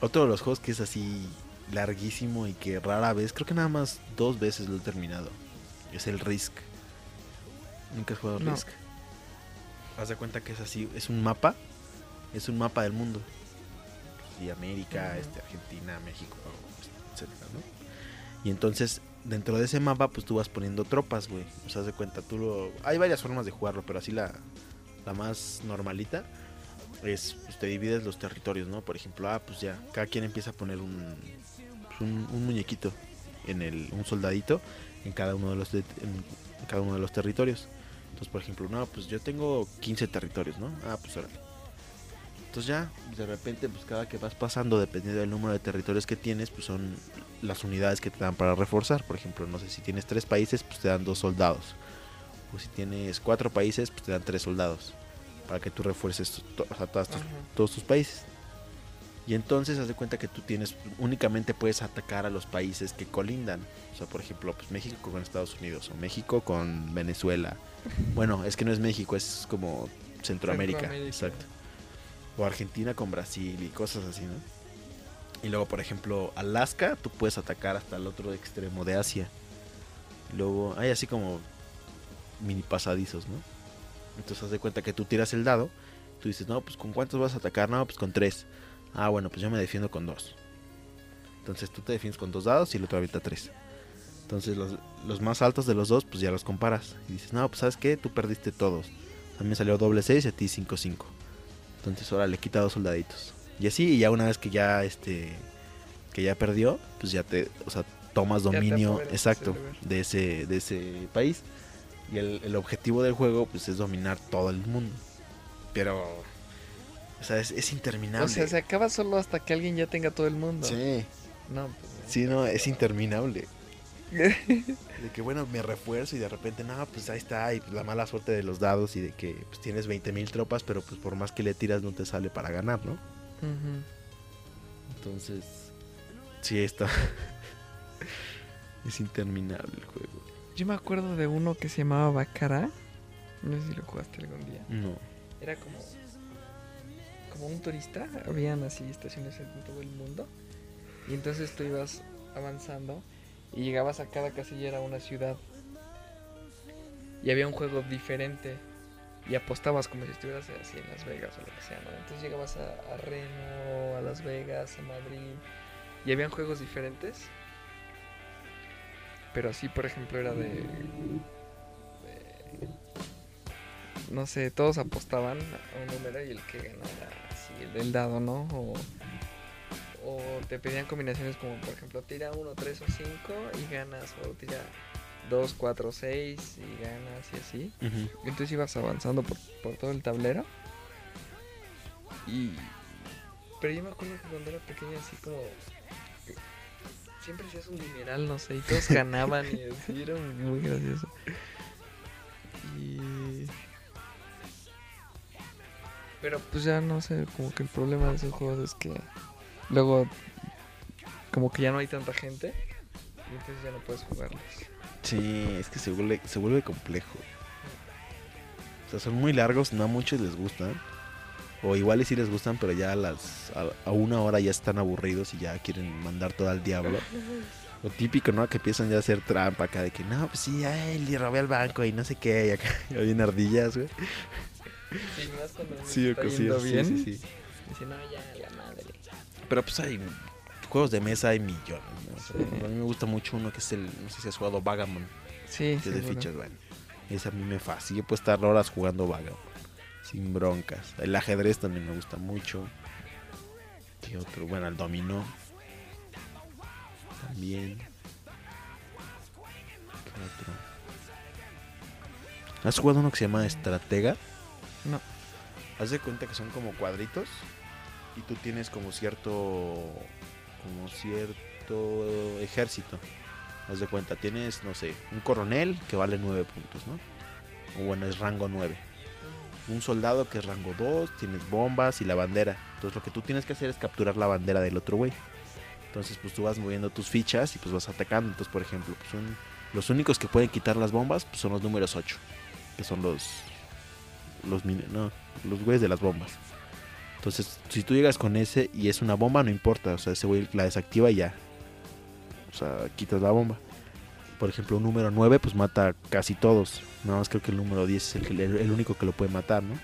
S4: Otro de los juegos que es así larguísimo y que rara vez, creo que nada más dos veces lo he terminado, es el Risk. ¿Nunca has jugado
S3: No.
S4: Risk? Haz de cuenta que es así, es un mapa, es un mapa del mundo. Y América, este, Argentina, México, etcétera, ¿no? Y entonces, dentro de ese mapa, pues tú vas poniendo tropas, güey. O sea, haz de cuenta, tú lo... Hay varias formas de jugarlo, pero así la, la más normalita es, pues te divides los territorios, ¿no? Por ejemplo, ah, pues ya, cada quien empieza a poner un, pues, un, muñequito, en el, un soldadito, en cada uno de los, en cada uno de los territorios. Entonces, por ejemplo, no, pues yo tengo 15 territorios, ¿no? Ah, pues órale. Entonces ya, de repente, pues cada que vas pasando, dependiendo del número de territorios que tienes, pues son las unidades que te dan para reforzar. Por ejemplo, no sé, si tienes tres países, pues te dan dos soldados. O si tienes cuatro países, pues te dan tres soldados. Para que tú refuerces to- o sea, todas tus- todos tus países. Y entonces haz de cuenta que tú tienes, únicamente puedes atacar a los países que colindan. O sea, por ejemplo, pues México con Estados Unidos o México con Venezuela. Bueno, es que no es México, es como Centroamérica.
S3: Centroamérica.
S4: Exacto. O Argentina con Brasil y cosas así, ¿no? Y luego, por ejemplo, Alaska, tú puedes atacar hasta el otro extremo de Asia. Y luego hay así como mini pasadizos, ¿no? Entonces haz de cuenta que tú tiras el dado, tú dices, no, pues con cuántos vas a atacar, no, pues con tres. Ah, bueno, pues yo me defiendo con dos. Entonces tú te defiendes con dos dados y el otro avienta tres. Entonces los, los más altos de los dos, pues ya los comparas. Y dices, no, pues sabes qué, tú perdiste todos. A mí me salió doble 6 y a ti 5-5. Entonces ahora le quita dos soldaditos. Y así, y ya una vez que ya este que ya perdió, pues ya te, o sea, tomas dominio exacto de ese, de ese país. Y el, el objetivo del juego, pues es dominar todo el mundo. Pero, o sea, es, es interminable.
S3: O sea, se acaba solo hasta que alguien ya tenga todo el mundo.
S4: Sí,
S3: No, pues,
S4: sí, no, es interminable. (laughs) De que bueno, me refuerzo y de repente, no, pues ahí está, y la mala suerte de los dados y de que pues, tienes 20 mil tropas, pero pues por más que le tiras no te sale para ganar, ¿no? Entonces, sí, está. (laughs) es interminable el juego.
S3: Yo me acuerdo de uno que se llamaba Bacara. No sé si lo jugaste algún día.
S4: No.
S3: Era como como un turista, habían así estaciones en todo el mundo. Y entonces tú ibas avanzando y llegabas a cada casilla era una ciudad. Y había un juego diferente y apostabas como si estuvieras así en Las Vegas o lo que sea, ¿no? Entonces llegabas a, a Reno, a Las Vegas, a Madrid y habían juegos diferentes. Pero así, por ejemplo, era de, de- no sé, todos apostaban a un número y el que ganara así el del dado, ¿no? O, o te pedían combinaciones como, por ejemplo, tira 1, 3 o 5 y ganas, o tira 2, 4, 6 y ganas y así.
S4: Ujú.
S3: Entonces ibas avanzando por, por todo el tablero. Y. Pero yo me acuerdo que cuando era pequeño, así como. Siempre hacías un dineral, no sé, y todos (laughs) ganaban y así, era muy gracioso. Y. Pero pues ya no sé, como que el problema de esos juegos es que. Luego. Como que ya no hay tanta gente. Y entonces ya no puedes jugarlos.
S4: Sí, es que se vuelve, se vuelve complejo. O sea, son muy largos, no a muchos les gustan. O igual y sí les gustan, pero ya a, las, a, a una hora ya están aburridos y ya quieren mandar todo al diablo. Lo típico, ¿no? Que empiezan ya a hacer trampa acá de que, no, pues sí, ay, le robé al banco y no sé qué. Y acá (laughs) ya vienen ardillas, güey.
S3: Sí, más cuando
S4: Sí,
S3: está yendo
S4: sí,
S3: bien.
S4: sí, sí.
S3: Dice, no, ya, la madre.
S4: Pero pues hay juegos de mesa, hay millones, ¿no?
S3: Sí.
S4: A mí me gusta mucho uno que es el, no sé si has jugado Vagamon,
S3: Sí,
S4: que es de fichas, bueno. Ese a mí me fascina, yo puedo estar horas jugando Vagamon, sin broncas. El ajedrez también me gusta mucho. ¿Qué otro? Bueno, el dominó. También. ¿Qué otro? ¿Has jugado uno que se llama Estratega?
S3: No.
S4: Haz de cuenta que son como cuadritos y tú tienes como cierto como cierto ejército. Haz de cuenta, tienes, no sé, un coronel que vale 9 puntos, ¿no? O bueno, es rango 9. Un soldado que es rango 2, tienes bombas y la bandera. Entonces lo que tú tienes que hacer es capturar la bandera del otro güey. Entonces pues tú vas moviendo tus fichas y pues vas atacando. Entonces por ejemplo, pues los únicos que pueden quitar las bombas pues, son los números 8. Que son los... Los, no, los güeyes de las bombas. Entonces, si tú llegas con ese y es una bomba, no importa. O sea, ese güey la desactiva y ya. O sea, quitas la bomba. Por ejemplo, un número 9, pues mata casi todos. Nada más creo que el número 10 es el, el, único que lo puede matar, ¿no?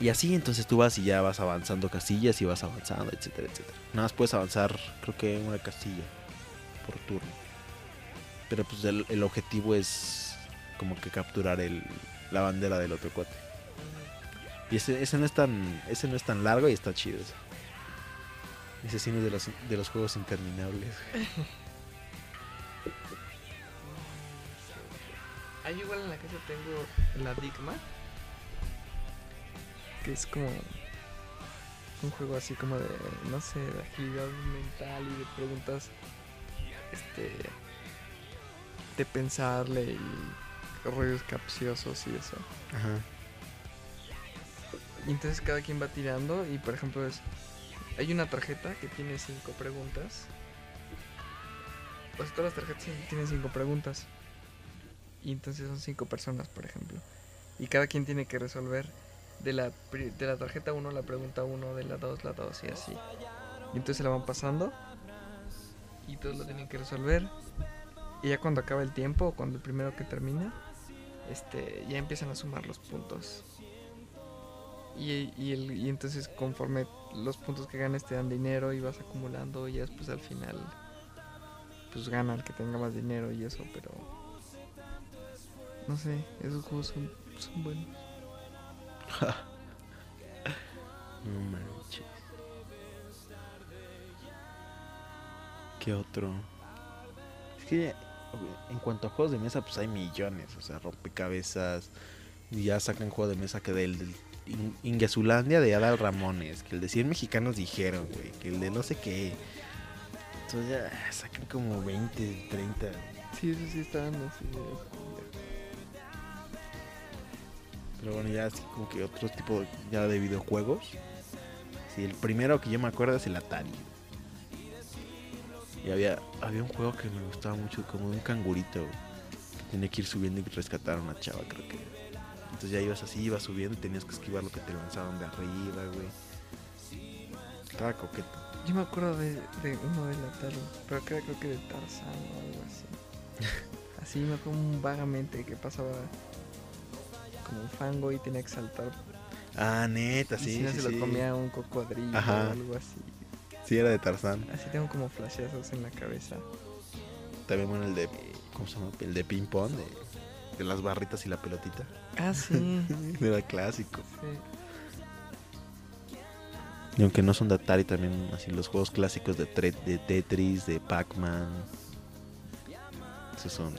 S4: Y así, entonces tú vas y ya vas avanzando casillas y vas avanzando, etcétera, etcétera. Nada más puedes avanzar, creo que una casilla por turno. Pero pues el, el objetivo es como que capturar el, la bandera del otro cuate. Y ese, ese no es tan ese no es tan largo y está chido. Ese, ese sí no es de los, de los juegos interminables. (laughs)
S3: Ahí igual en la casa tengo la Digma. Que es como un juego así como de, no sé, de agilidad mental y de preguntas, este, de pensarle y rollos capciosos y eso.
S4: Ajá.
S3: Y entonces cada quien va tirando y por ejemplo es hay una tarjeta que tiene cinco preguntas. Pues todas las tarjetas tienen cinco preguntas. Y entonces son cinco personas, por ejemplo. Y cada quien tiene que resolver de la, de la tarjeta 1 la pregunta 1, de la 2 la 2 y así. Y entonces se la van pasando y todos lo tienen que resolver. Y ya cuando acaba el tiempo, cuando el primero que termina, este, ya empiezan a sumar los puntos. Y, y, el, y entonces conforme los puntos que ganes te dan dinero y vas acumulando y después al final pues gana el que tenga más dinero y eso, pero no sé, esos juegos son, son buenos. (laughs)
S4: No manches. ¿Qué otro? Es que en cuanto a juegos de mesa, pues hay millones. O sea, rompecabezas. Y ya sacan juego de mesa que del, del In- Ingesulandia de Adal Ramones. Que el de 100 mexicanos dijeron, güey. Que el de no sé qué. Entonces ya sacan como 20, 30.
S3: Sí, eso sí estaban así.
S4: Pero bueno, ya así como que otro tipo ya de videojuegos. Sí, el primero que yo me acuerdo es el Atari. Y había, había un juego que me gustaba mucho, como de un cangurito. Que tenía que ir subiendo y rescatar a una chava, creo que. Entonces ya ibas así, ibas subiendo y tenías que esquivar lo que te lanzaban de arriba, güey. Estaba coqueto.
S3: Yo me acuerdo de, de uno de la tarde, pero era creo que de Tarzán o algo así. (laughs) Así me acuerdo vagamente que pasaba como un fango y tenía que saltar.
S4: Ah, neta,
S3: y
S4: sí,
S3: si no
S4: sí,
S3: se
S4: sí.
S3: lo comía un cocodrilo o algo así.
S4: Sí, era de Tarzán.
S3: Así tengo como flashazos en la cabeza.
S4: También bueno el de, ¿cómo se llama? El de ping pong, de, de las barritas y la pelotita.
S3: Ah, sí. (laughs)
S4: Era clásico.
S3: sí.
S4: Y aunque no son de Atari, también así los juegos clásicos de, Tetris, de Pac-Man. Esos son...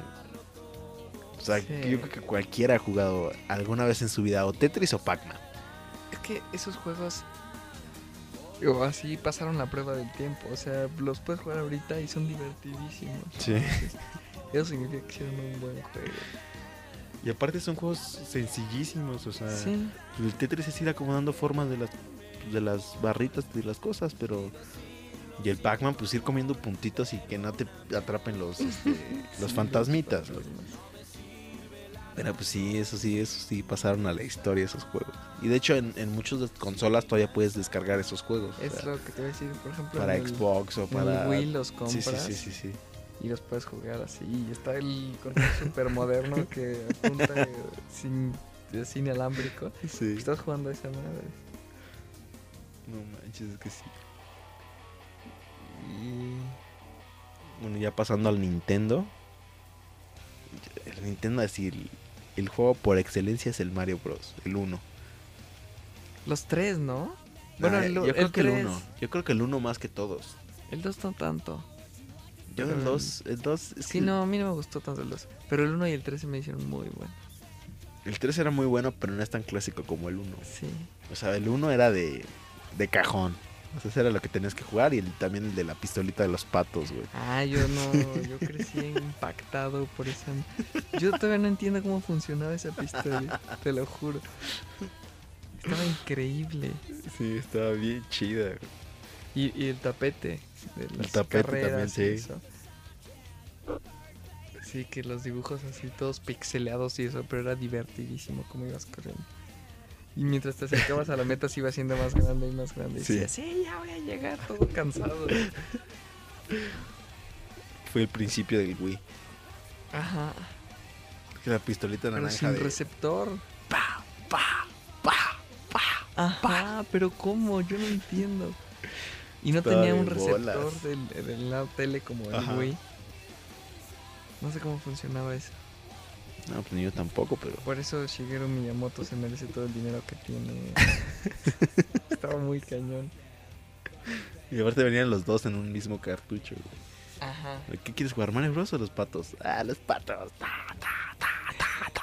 S4: O sea,
S3: Sí.
S4: yo creo que cualquiera ha jugado alguna vez en su vida o Tetris o Pac-Man.
S3: Es que esos juegos o así pasaron la prueba del tiempo. O sea, los puedes jugar ahorita y son divertidísimos.
S4: Sí.
S3: Entonces, eso significa que hicieron un buen juego.
S4: Y aparte son juegos sencillísimos, o sea,
S3: Sí.
S4: el Tetris es ir acomodando formas de las, de las barritas de las cosas, pero... Y el Pac-Man, pues ir comiendo puntitos y que no te atrapen los, este, (laughs) los fantasmitas.
S3: los.
S4: Pero pues sí, eso sí, eso sí pasaron a la historia esos juegos. Y de hecho en, en muchas de- consolas todavía puedes descargar esos juegos.
S3: Es
S4: sea,
S3: lo que te voy a decir, por ejemplo,
S4: para
S3: el-
S4: Xbox o para...
S3: Wii los compras
S4: sí, sí, sí, sí.
S3: y los puedes jugar así. Y está el control (laughs) super moderno que apunta sin, sin alámbrico.
S4: Sí.
S3: Estás jugando a esa madre.
S4: No manches, es que sí.
S3: Y
S4: Bueno, ya pasando al Nintendo. El Nintendo así, el, el juego por excelencia es el Mario Bros. El 1.
S3: los tres, ¿no? Bueno,
S4: Nah,
S3: el-
S4: yo creo
S3: el
S4: que el
S3: tres.
S4: 1. Yo creo que el 1 más que todos.
S3: El 2 no tanto.
S4: Yo
S3: Pero
S4: el
S3: el-
S4: 2, el 2 es
S3: Sí,
S4: que
S3: no, a mí no me gustó tanto el 2. Pero el 1 y el 3 se me hicieron muy buenos.
S4: el 3 era muy bueno, pero no es tan clásico como el 1.
S3: Sí.
S4: O sea, el 1 era de, de cajón. O sea, ese era lo que tenías que jugar y el- también el de la pistolita de los patos, güey.
S3: Ah, yo no, yo crecí impactado por esa... Yo todavía no entiendo cómo funcionaba esa pistola, te lo juro. Estaba increíble.
S4: Sí, estaba bien chida.
S3: Y, y el tapete. De las
S4: tapete
S3: carreras
S4: también, sí.
S3: eso. Sí, que los dibujos así todos pixeleados y eso, pero era divertidísimo como ibas corriendo. Y mientras te acercabas a la meta se iba haciendo más grande y más grande. Y
S4: Sí.
S3: decías, sí, ya voy a llegar todo cansado. (laughs)
S4: Fue el principio del Wii.
S3: Ajá.
S4: Que la pistolita
S3: Pero
S4: naranja
S3: sin
S4: de...
S3: receptor.
S4: Pa, pa, pa, pa.
S3: Ajá, pero ¿cómo? Yo no entiendo. Y no
S4: Estaba
S3: tenía
S4: de
S3: un receptor del, de la tele como el
S4: Ajá.
S3: Wii. No sé cómo funcionaba eso.
S4: No, pues ni yo tampoco, pero...
S3: Por eso Shigeru Miyamoto se merece todo el dinero que tiene. (laughs) Estaba muy cañón.
S4: Y aparte venían los dos en un mismo cartucho. güey.
S3: Ajá.
S4: ¿Qué quieres jugar, Mario Bros o los patos? Ah, los patos. Ta, ta, ta, ta, ta.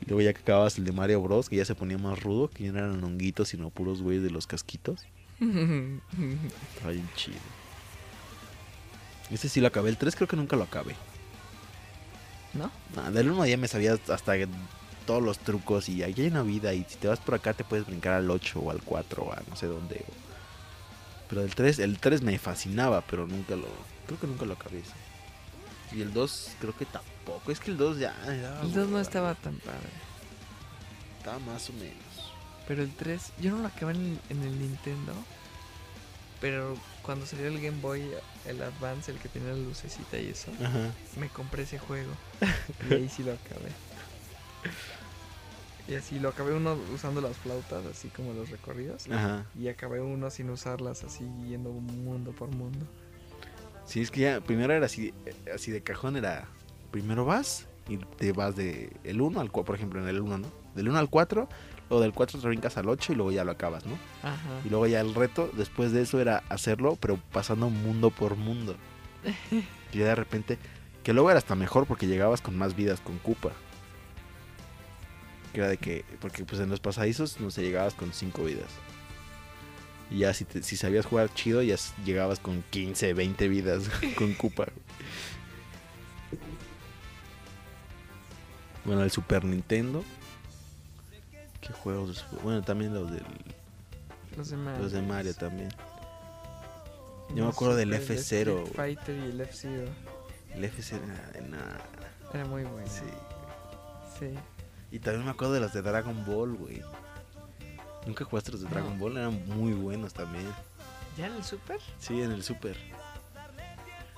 S4: Y luego ya que acababas el de Mario Bros, que ya se ponía más rudo, que ya no eran honguitos, sino puros güeyes de los casquitos. (laughs) Estaba bien chido. Este sí lo acabé. El 3 creo que nunca lo acabé.
S3: ¿No?
S4: Ah, del 1 ya me sabía hasta todos los trucos y aquí hay una vida y si te vas por acá te puedes brincar al 8 o al 4 o a no sé dónde. o- Pero el 3, el 3 me fascinaba, pero nunca lo... Creo que nunca lo acabé. ese. Y el 2 creo que tampoco. Es que el 2 ya... ya,
S3: El 2 no estaba tan padre.
S4: Estaba más o menos.
S3: Pero el 3, yo no lo acabé en en el Nintendo. Pero cuando salió el Game Boy, el Advance, el que tenía la lucecita y eso,
S4: Ajá.
S3: me compré ese juego. (laughs) Y ahí sí lo acabé. Y así lo acabé uno usando las flautas, así como los recorridos.
S4: Ajá.
S3: Y acabé uno sin usarlas, así yendo mundo por mundo.
S4: Sí, es que ya primero era así, así de cajón, era primero vas y te vas de el 1 al 4, por ejemplo, en el 1, ¿no? Del 1 al 4, luego del 4 te brincas al 8 y luego ya lo acabas, ¿no?
S3: Ajá.
S4: Y luego ya el reto después de eso era hacerlo, pero pasando mundo por mundo. (laughs) y ya de repente, que luego era hasta mejor porque llegabas con más vidas con Koopa. Que era de que, porque pues en los pasadizos no sé, llegabas con 5 vidas. Y ya si, te- si sabías jugar chido, ya llegabas con 15, 20 vidas (laughs) con Koopa. Bueno, el Super Nintendo. ¿Qué juegos? Bueno, también los del
S3: Los de Mario.
S4: los de Mario también. Yo me acuerdo del
S3: Super, el
S4: F0.
S3: Street Fighter y el F-Zero.
S4: El FC era de nada.
S3: Era muy bueno.
S4: Sí.
S3: Sí.
S4: Y también me acuerdo de los de Dragon Ball, güey. Nunca jugaste los de Dragon
S3: No.
S4: Ball, eran muy buenos también.
S3: ¿Ya en el Super?
S4: Sí, en el Super.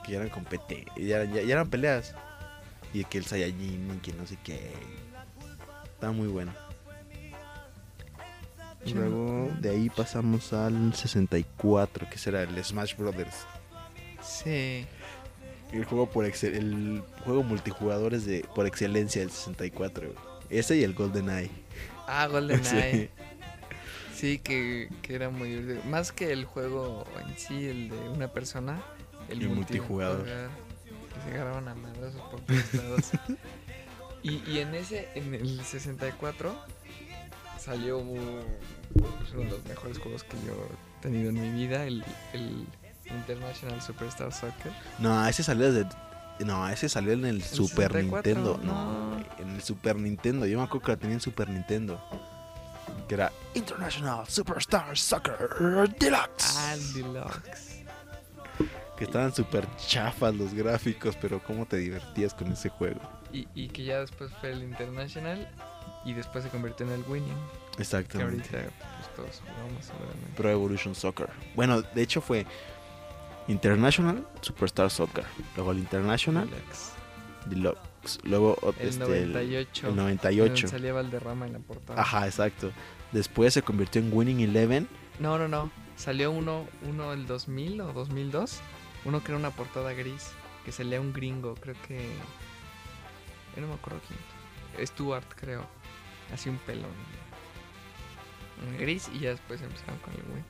S4: Que ya eran compete, ya, eran- ya, ya eran peleas. Y que el Saiyajin y que no sé qué. Está muy bueno. Luego de ahí pasamos al 64, que será el Smash Brothers.
S3: Sí.
S4: El juego por excel- el juego multijugador es de por excelencia del 64. güey. Ese y el GoldenEye.
S3: Ah, GoldenEye. (laughs)
S4: Sí.
S3: Sí, que, que era muy. Más que el juego en sí, el de una persona, el,
S4: El multijugador.
S3: Que se agarraban a madrazos por todos lados. (laughs) y, y en ese, en el 64, salió pues, uno de los mejores juegos que yo he tenido en mi vida, el, el International Superstar Soccer.
S4: No, ese salió desde. No, ese salió en el, Super
S3: 64,
S4: Nintendo. No, en el Super Nintendo. Yo me acuerdo que la tenía en Super Nintendo. Que era International Superstar Soccer Deluxe.
S3: Ah, el Deluxe.
S4: Que estaban súper chafas los gráficos, pero cómo te divertías con ese juego.
S3: Y, y que ya después fue el International y después se convirtió en el Winning. Que
S4: Exactamente.
S3: ahorita pues todos jugamos seguramente.
S4: Pro Evolution Soccer. Bueno, de hecho fue International Superstar Soccer. Luego el International
S3: Deluxe.
S4: Deluxe. Luego
S3: El
S4: este,
S3: 98.
S4: el
S3: donde
S4: 98.
S3: Salía Valderrama en la portada.
S4: Ajá, exacto. Después se convirtió en Winning Eleven.
S3: No, no, no. Salió uno, uno el 2000 o 2002. Uno que era una portada gris. Que salía un gringo, creo que... Yo no me acuerdo quién. Stuart, creo. Así un pelón. Un gris y ya después empezaron con el Win.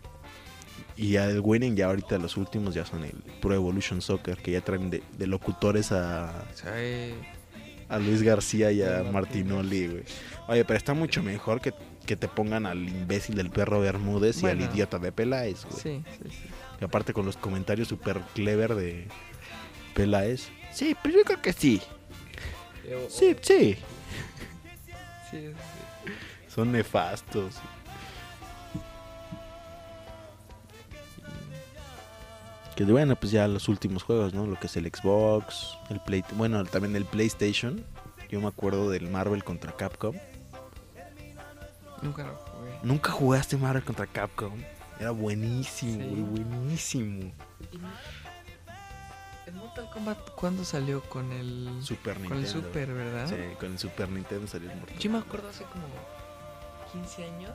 S4: Y ya el Winning, ya ahorita los últimos ya son el Pro Evolution Soccer, que ya traen de, de locutores a,
S3: eh,
S4: a Luis García y a
S3: Sí,
S4: Martinoli, güey. Oye, pero está mucho mejor que, que te pongan al imbécil del perro Bermúdez y
S3: Bueno.
S4: al idiota de Peláez, güey.
S3: sí, sí, sí.
S4: Y aparte con los comentarios super clever de Peláez. Sí, pero yo creo que sí. Sí, sí. Son nefastos. Que bueno, pues ya los últimos juegos, ¿no? Lo que es el Xbox, el Play, bueno, también el PlayStation. Yo me acuerdo del Marvel contra Capcom.
S3: Nunca lo jugué.
S4: Nunca jugaste Marvel contra Capcom. Era buenísimo,
S3: Sí.
S4: güey, buenísimo.
S3: ¿El Mortal Kombat cuándo salió con el
S4: Super Nintendo.
S3: con el Super, verdad?
S4: Sí, con el Super Nintendo salió el Mortal
S3: Yo me acuerdo hace como 15 años,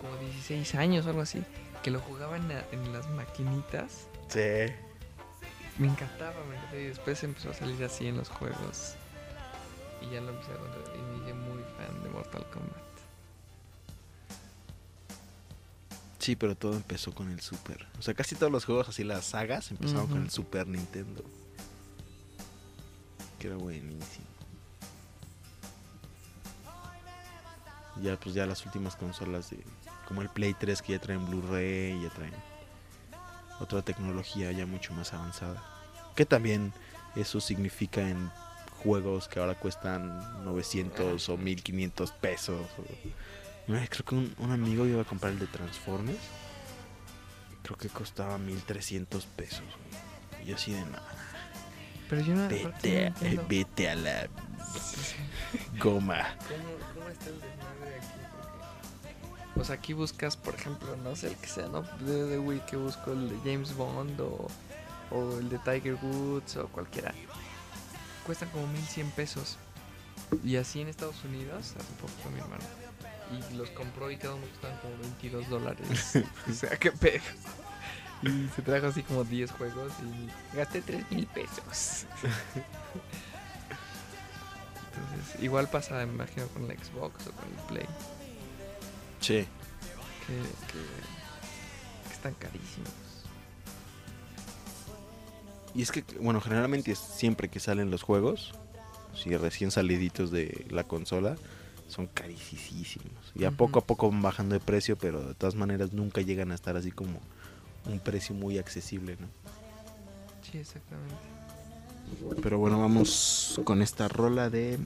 S3: como 16 años o algo así, que lo jugaba en, la- en las maquinitas.
S4: Sí.
S3: Me encantaba, me encantaba. Y después empezó a salir así en los juegos. Y ya lo empecé a encontrar y me hice muy fan de Mortal Kombat.
S4: Sí, pero todo empezó con el Super. O sea, casi todos los juegos así, las sagas, empezaron con el Super Nintendo. Que era buenísimo. Ya, pues ya las últimas consolas de... Como el Play 3 que ya traen Blu-ray, ya traen otra tecnología ya mucho más avanzada. Que también eso significa en juegos que ahora cuestan 900 o 1500 pesos. o- Creo que un, un amigo iba a comprar el de Transformers. Creo que costaba 1300 pesos. güey. Y yo así de nada.
S3: Pero yo no,
S4: Vete, a- vete a la (laughs) goma.
S3: ¿Cómo, cómo está el desmadre aquí? Porque, pues aquí buscas, por ejemplo, no sé el que sea, ¿no? De, de Wii que busco el de James Bond o, o el de Tiger Woods o cualquiera. Cuestan como 1100 pesos. Y así en Estados Unidos, hace poco fue mi hermano. Y los compró y cada uno costaban como 22 dólares. (laughs) o sea, qué pedo. Y se trajo así como 10 juegos y gasté 3 mil pesos. Entonces, igual pasa, me imagino, con el Xbox o con el Play,
S4: Sí.
S3: que, que- que están carísimos.
S4: Y es que, bueno, generalmente es siempre que salen los juegos, si recién saliditos de la consola, son carísimos. Y a poco a poco van bajando de precio, pero de todas maneras nunca llegan a estar así como un precio muy accesible, ¿no?
S3: Sí, exactamente.
S4: Pero bueno, vamos con esta rola de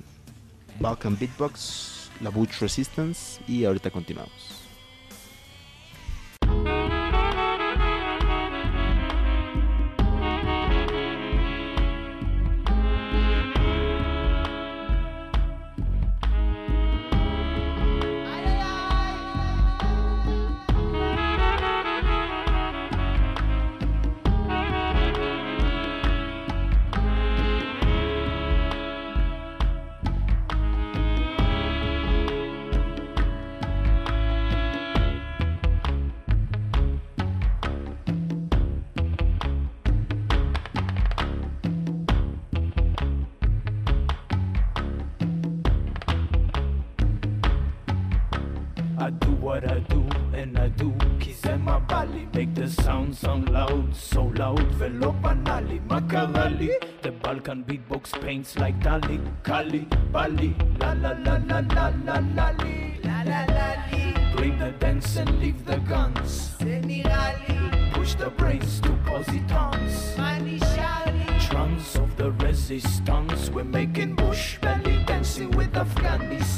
S4: Balkan Beatbox, la Butch Resistance, y ahorita continuamos.
S2: sound loud, so loud. Velo בנאלי, מה The Balkan beatbox paints like טלי, Kali, Bali, la la la la la la la לה la la la. לה bring the dance and leave the guns, זה push the brains to positons, מה נשאר Trance of the resistance, we're making bush belly dancing with Afghanistan.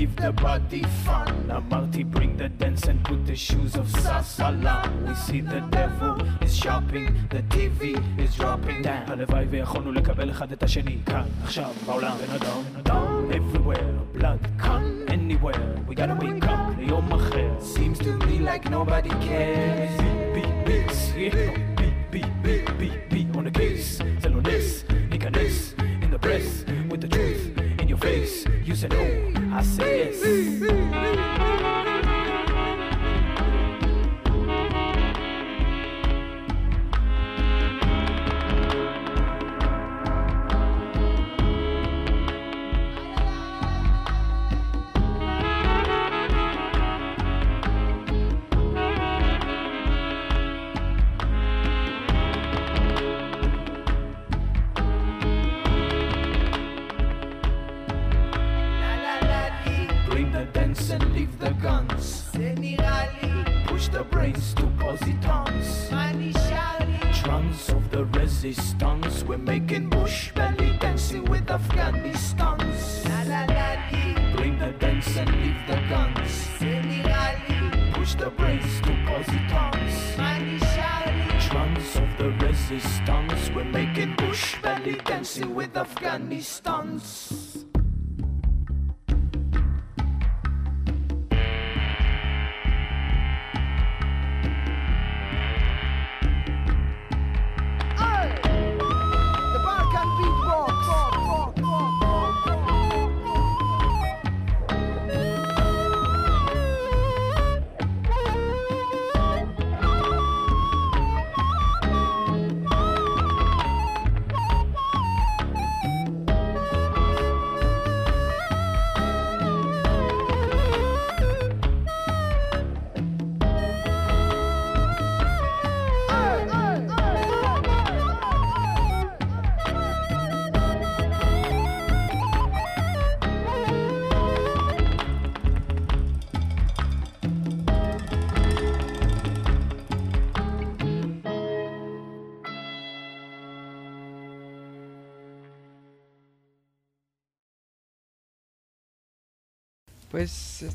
S2: give the body fun. אמרתי bring the dance and put the shoes of ססלה. We see the devil is shopping, the TV is dropping. הלוואי ויכולנו לקבל אחד את השני כאן, עכשיו, בעולם, בן אדם, בן אדם. everywhere, blood, come anywhere. We gotta wake up ליום אחר. Seems to me like nobody cares. beat, beat, beats, yeah. beat, beat, beat, beat, beat on the case. זה לא נס, ניכנס in the press with the truth in your face. You say no, I say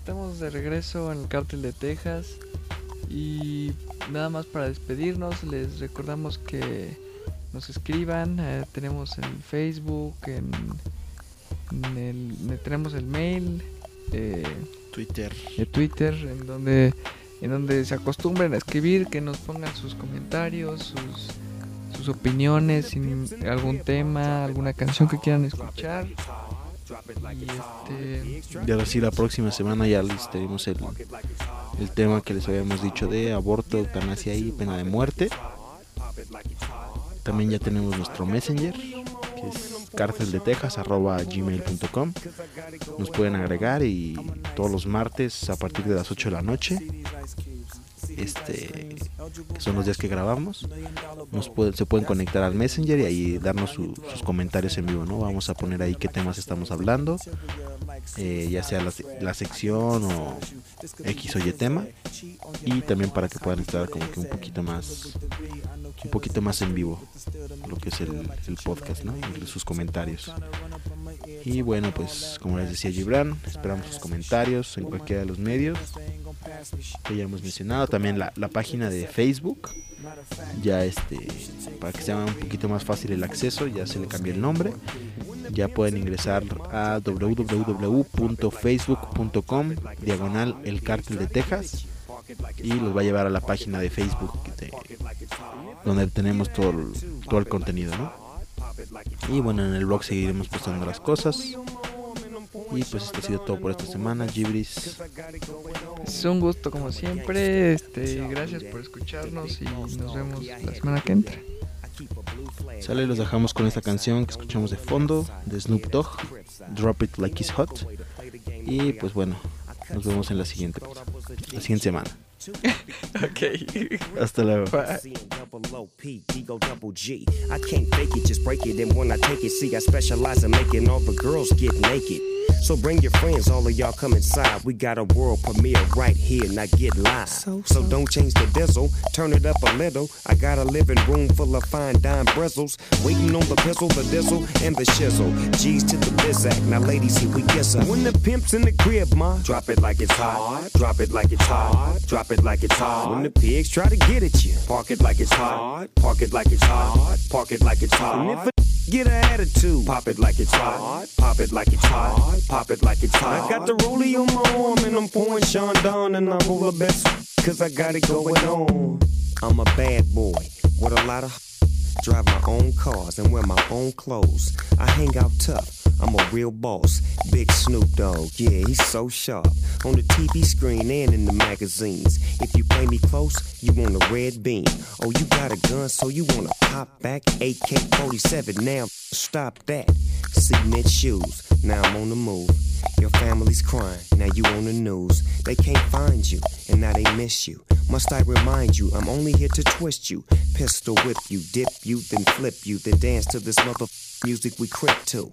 S3: estamos de regreso en el cártel de Texas y nada más para despedirnos les recordamos que nos escriban, eh, tenemos en Facebook, en, en el, tenemos el mail, eh,
S4: Twitter.
S3: de Twitter, en donde en donde se acostumbren a escribir, que nos pongan sus comentarios, sus, sus opiniones, sin algún tema, alguna canción que quieran escuchar. Y
S4: ahora sí, la próxima semana ya les tenemos el, el tema que les habíamos dicho de aborto, eutanasia y pena de muerte. También ya tenemos nuestro messenger, que es cárceldetexas.gmail.com. Nos pueden agregar y todos los martes a partir de las 8 de la noche, este, que son los días que grabamos, se pueden conectar al messenger y ahí darnos su- sus comentarios en vivo, ¿no? Vamos a poner ahí qué temas estamos hablando eh, ya sea la, sección o X o Y tema. Y también para que puedan estar como que un poquito más, un poquito más en vivo lo que es el, el podcast, ¿no? Y sus comentarios. Y bueno, pues como les decía Gibran, esperamos sus comentarios en cualquiera de los medios que ya hemos mencionado. También la, la página de Facebook, ya este, para que sea un poquito más fácil el acceso, ya se le cambió el nombre. Ya pueden ingresar a www.facebook.com diagonal el cártel de Texas y los va a llevar a la página de Facebook de- donde tenemos todo el, todo el contenido, ¿no? Y bueno, en el blog seguiremos postando las cosas. Y pues esto ha sido todo por esta semana, Gibris.
S3: Es un gusto como siempre. Este, gracias por escucharnos y nos vemos la semana que entra.
S4: Sale, los dejamos con esta canción que escuchamos de fondo de Snoop Dogg, Drop It Like It's Hot. Y pues bueno, nos vemos en la siguiente, la siguiente semana. (laughs)
S3: Ok.
S4: Hasta luego.
S6: C and double O P, D go double G. I can't fake it, just break it. And when I take it, see, I specialize in making all the girls get naked. So bring your friends, all of y'all come inside. We got a world premiere right here, now get live. So, don't change the diesel, turn it up a little. I got a living room full of fine dime bristles. Waiting on the pistol, the diesel, and the shizzle. G's to the bizac, now ladies, here we kiss her. When the pimp's in the crib, ma, drop it like it's hot. Drop it like it's hot. Drop it like it's hot. When the pigs try to get at you, park it like it's hot. Park it like it's hot. Park it like it's hot. And if a (laughs) Get an attitude. Pop it like it's hot. Pop it like it's hot. Pop it like it's hot. I got the rollie on my arm and I'm pouring Sean down and I'm over best cause I got it going on. I'm a bad boy with a lot of drive my own cars and wear my own clothes. I hang out tough. I'm a real boss. Big Snoop Dogg, yeah, he's so sharp. On the TV screen and in the magazines. If you play me close, you want a red beam. Oh, you got a gun, so you wanna pop back? AK 47, now stop that. Cement shoes, now I'm on the move. Your family's crying, now you on the news. They can't find you, and now they miss you. Must I remind you, I'm only here to twist you. Pistol whip you, dip you, then flip you, then dance to this mother music we crip to.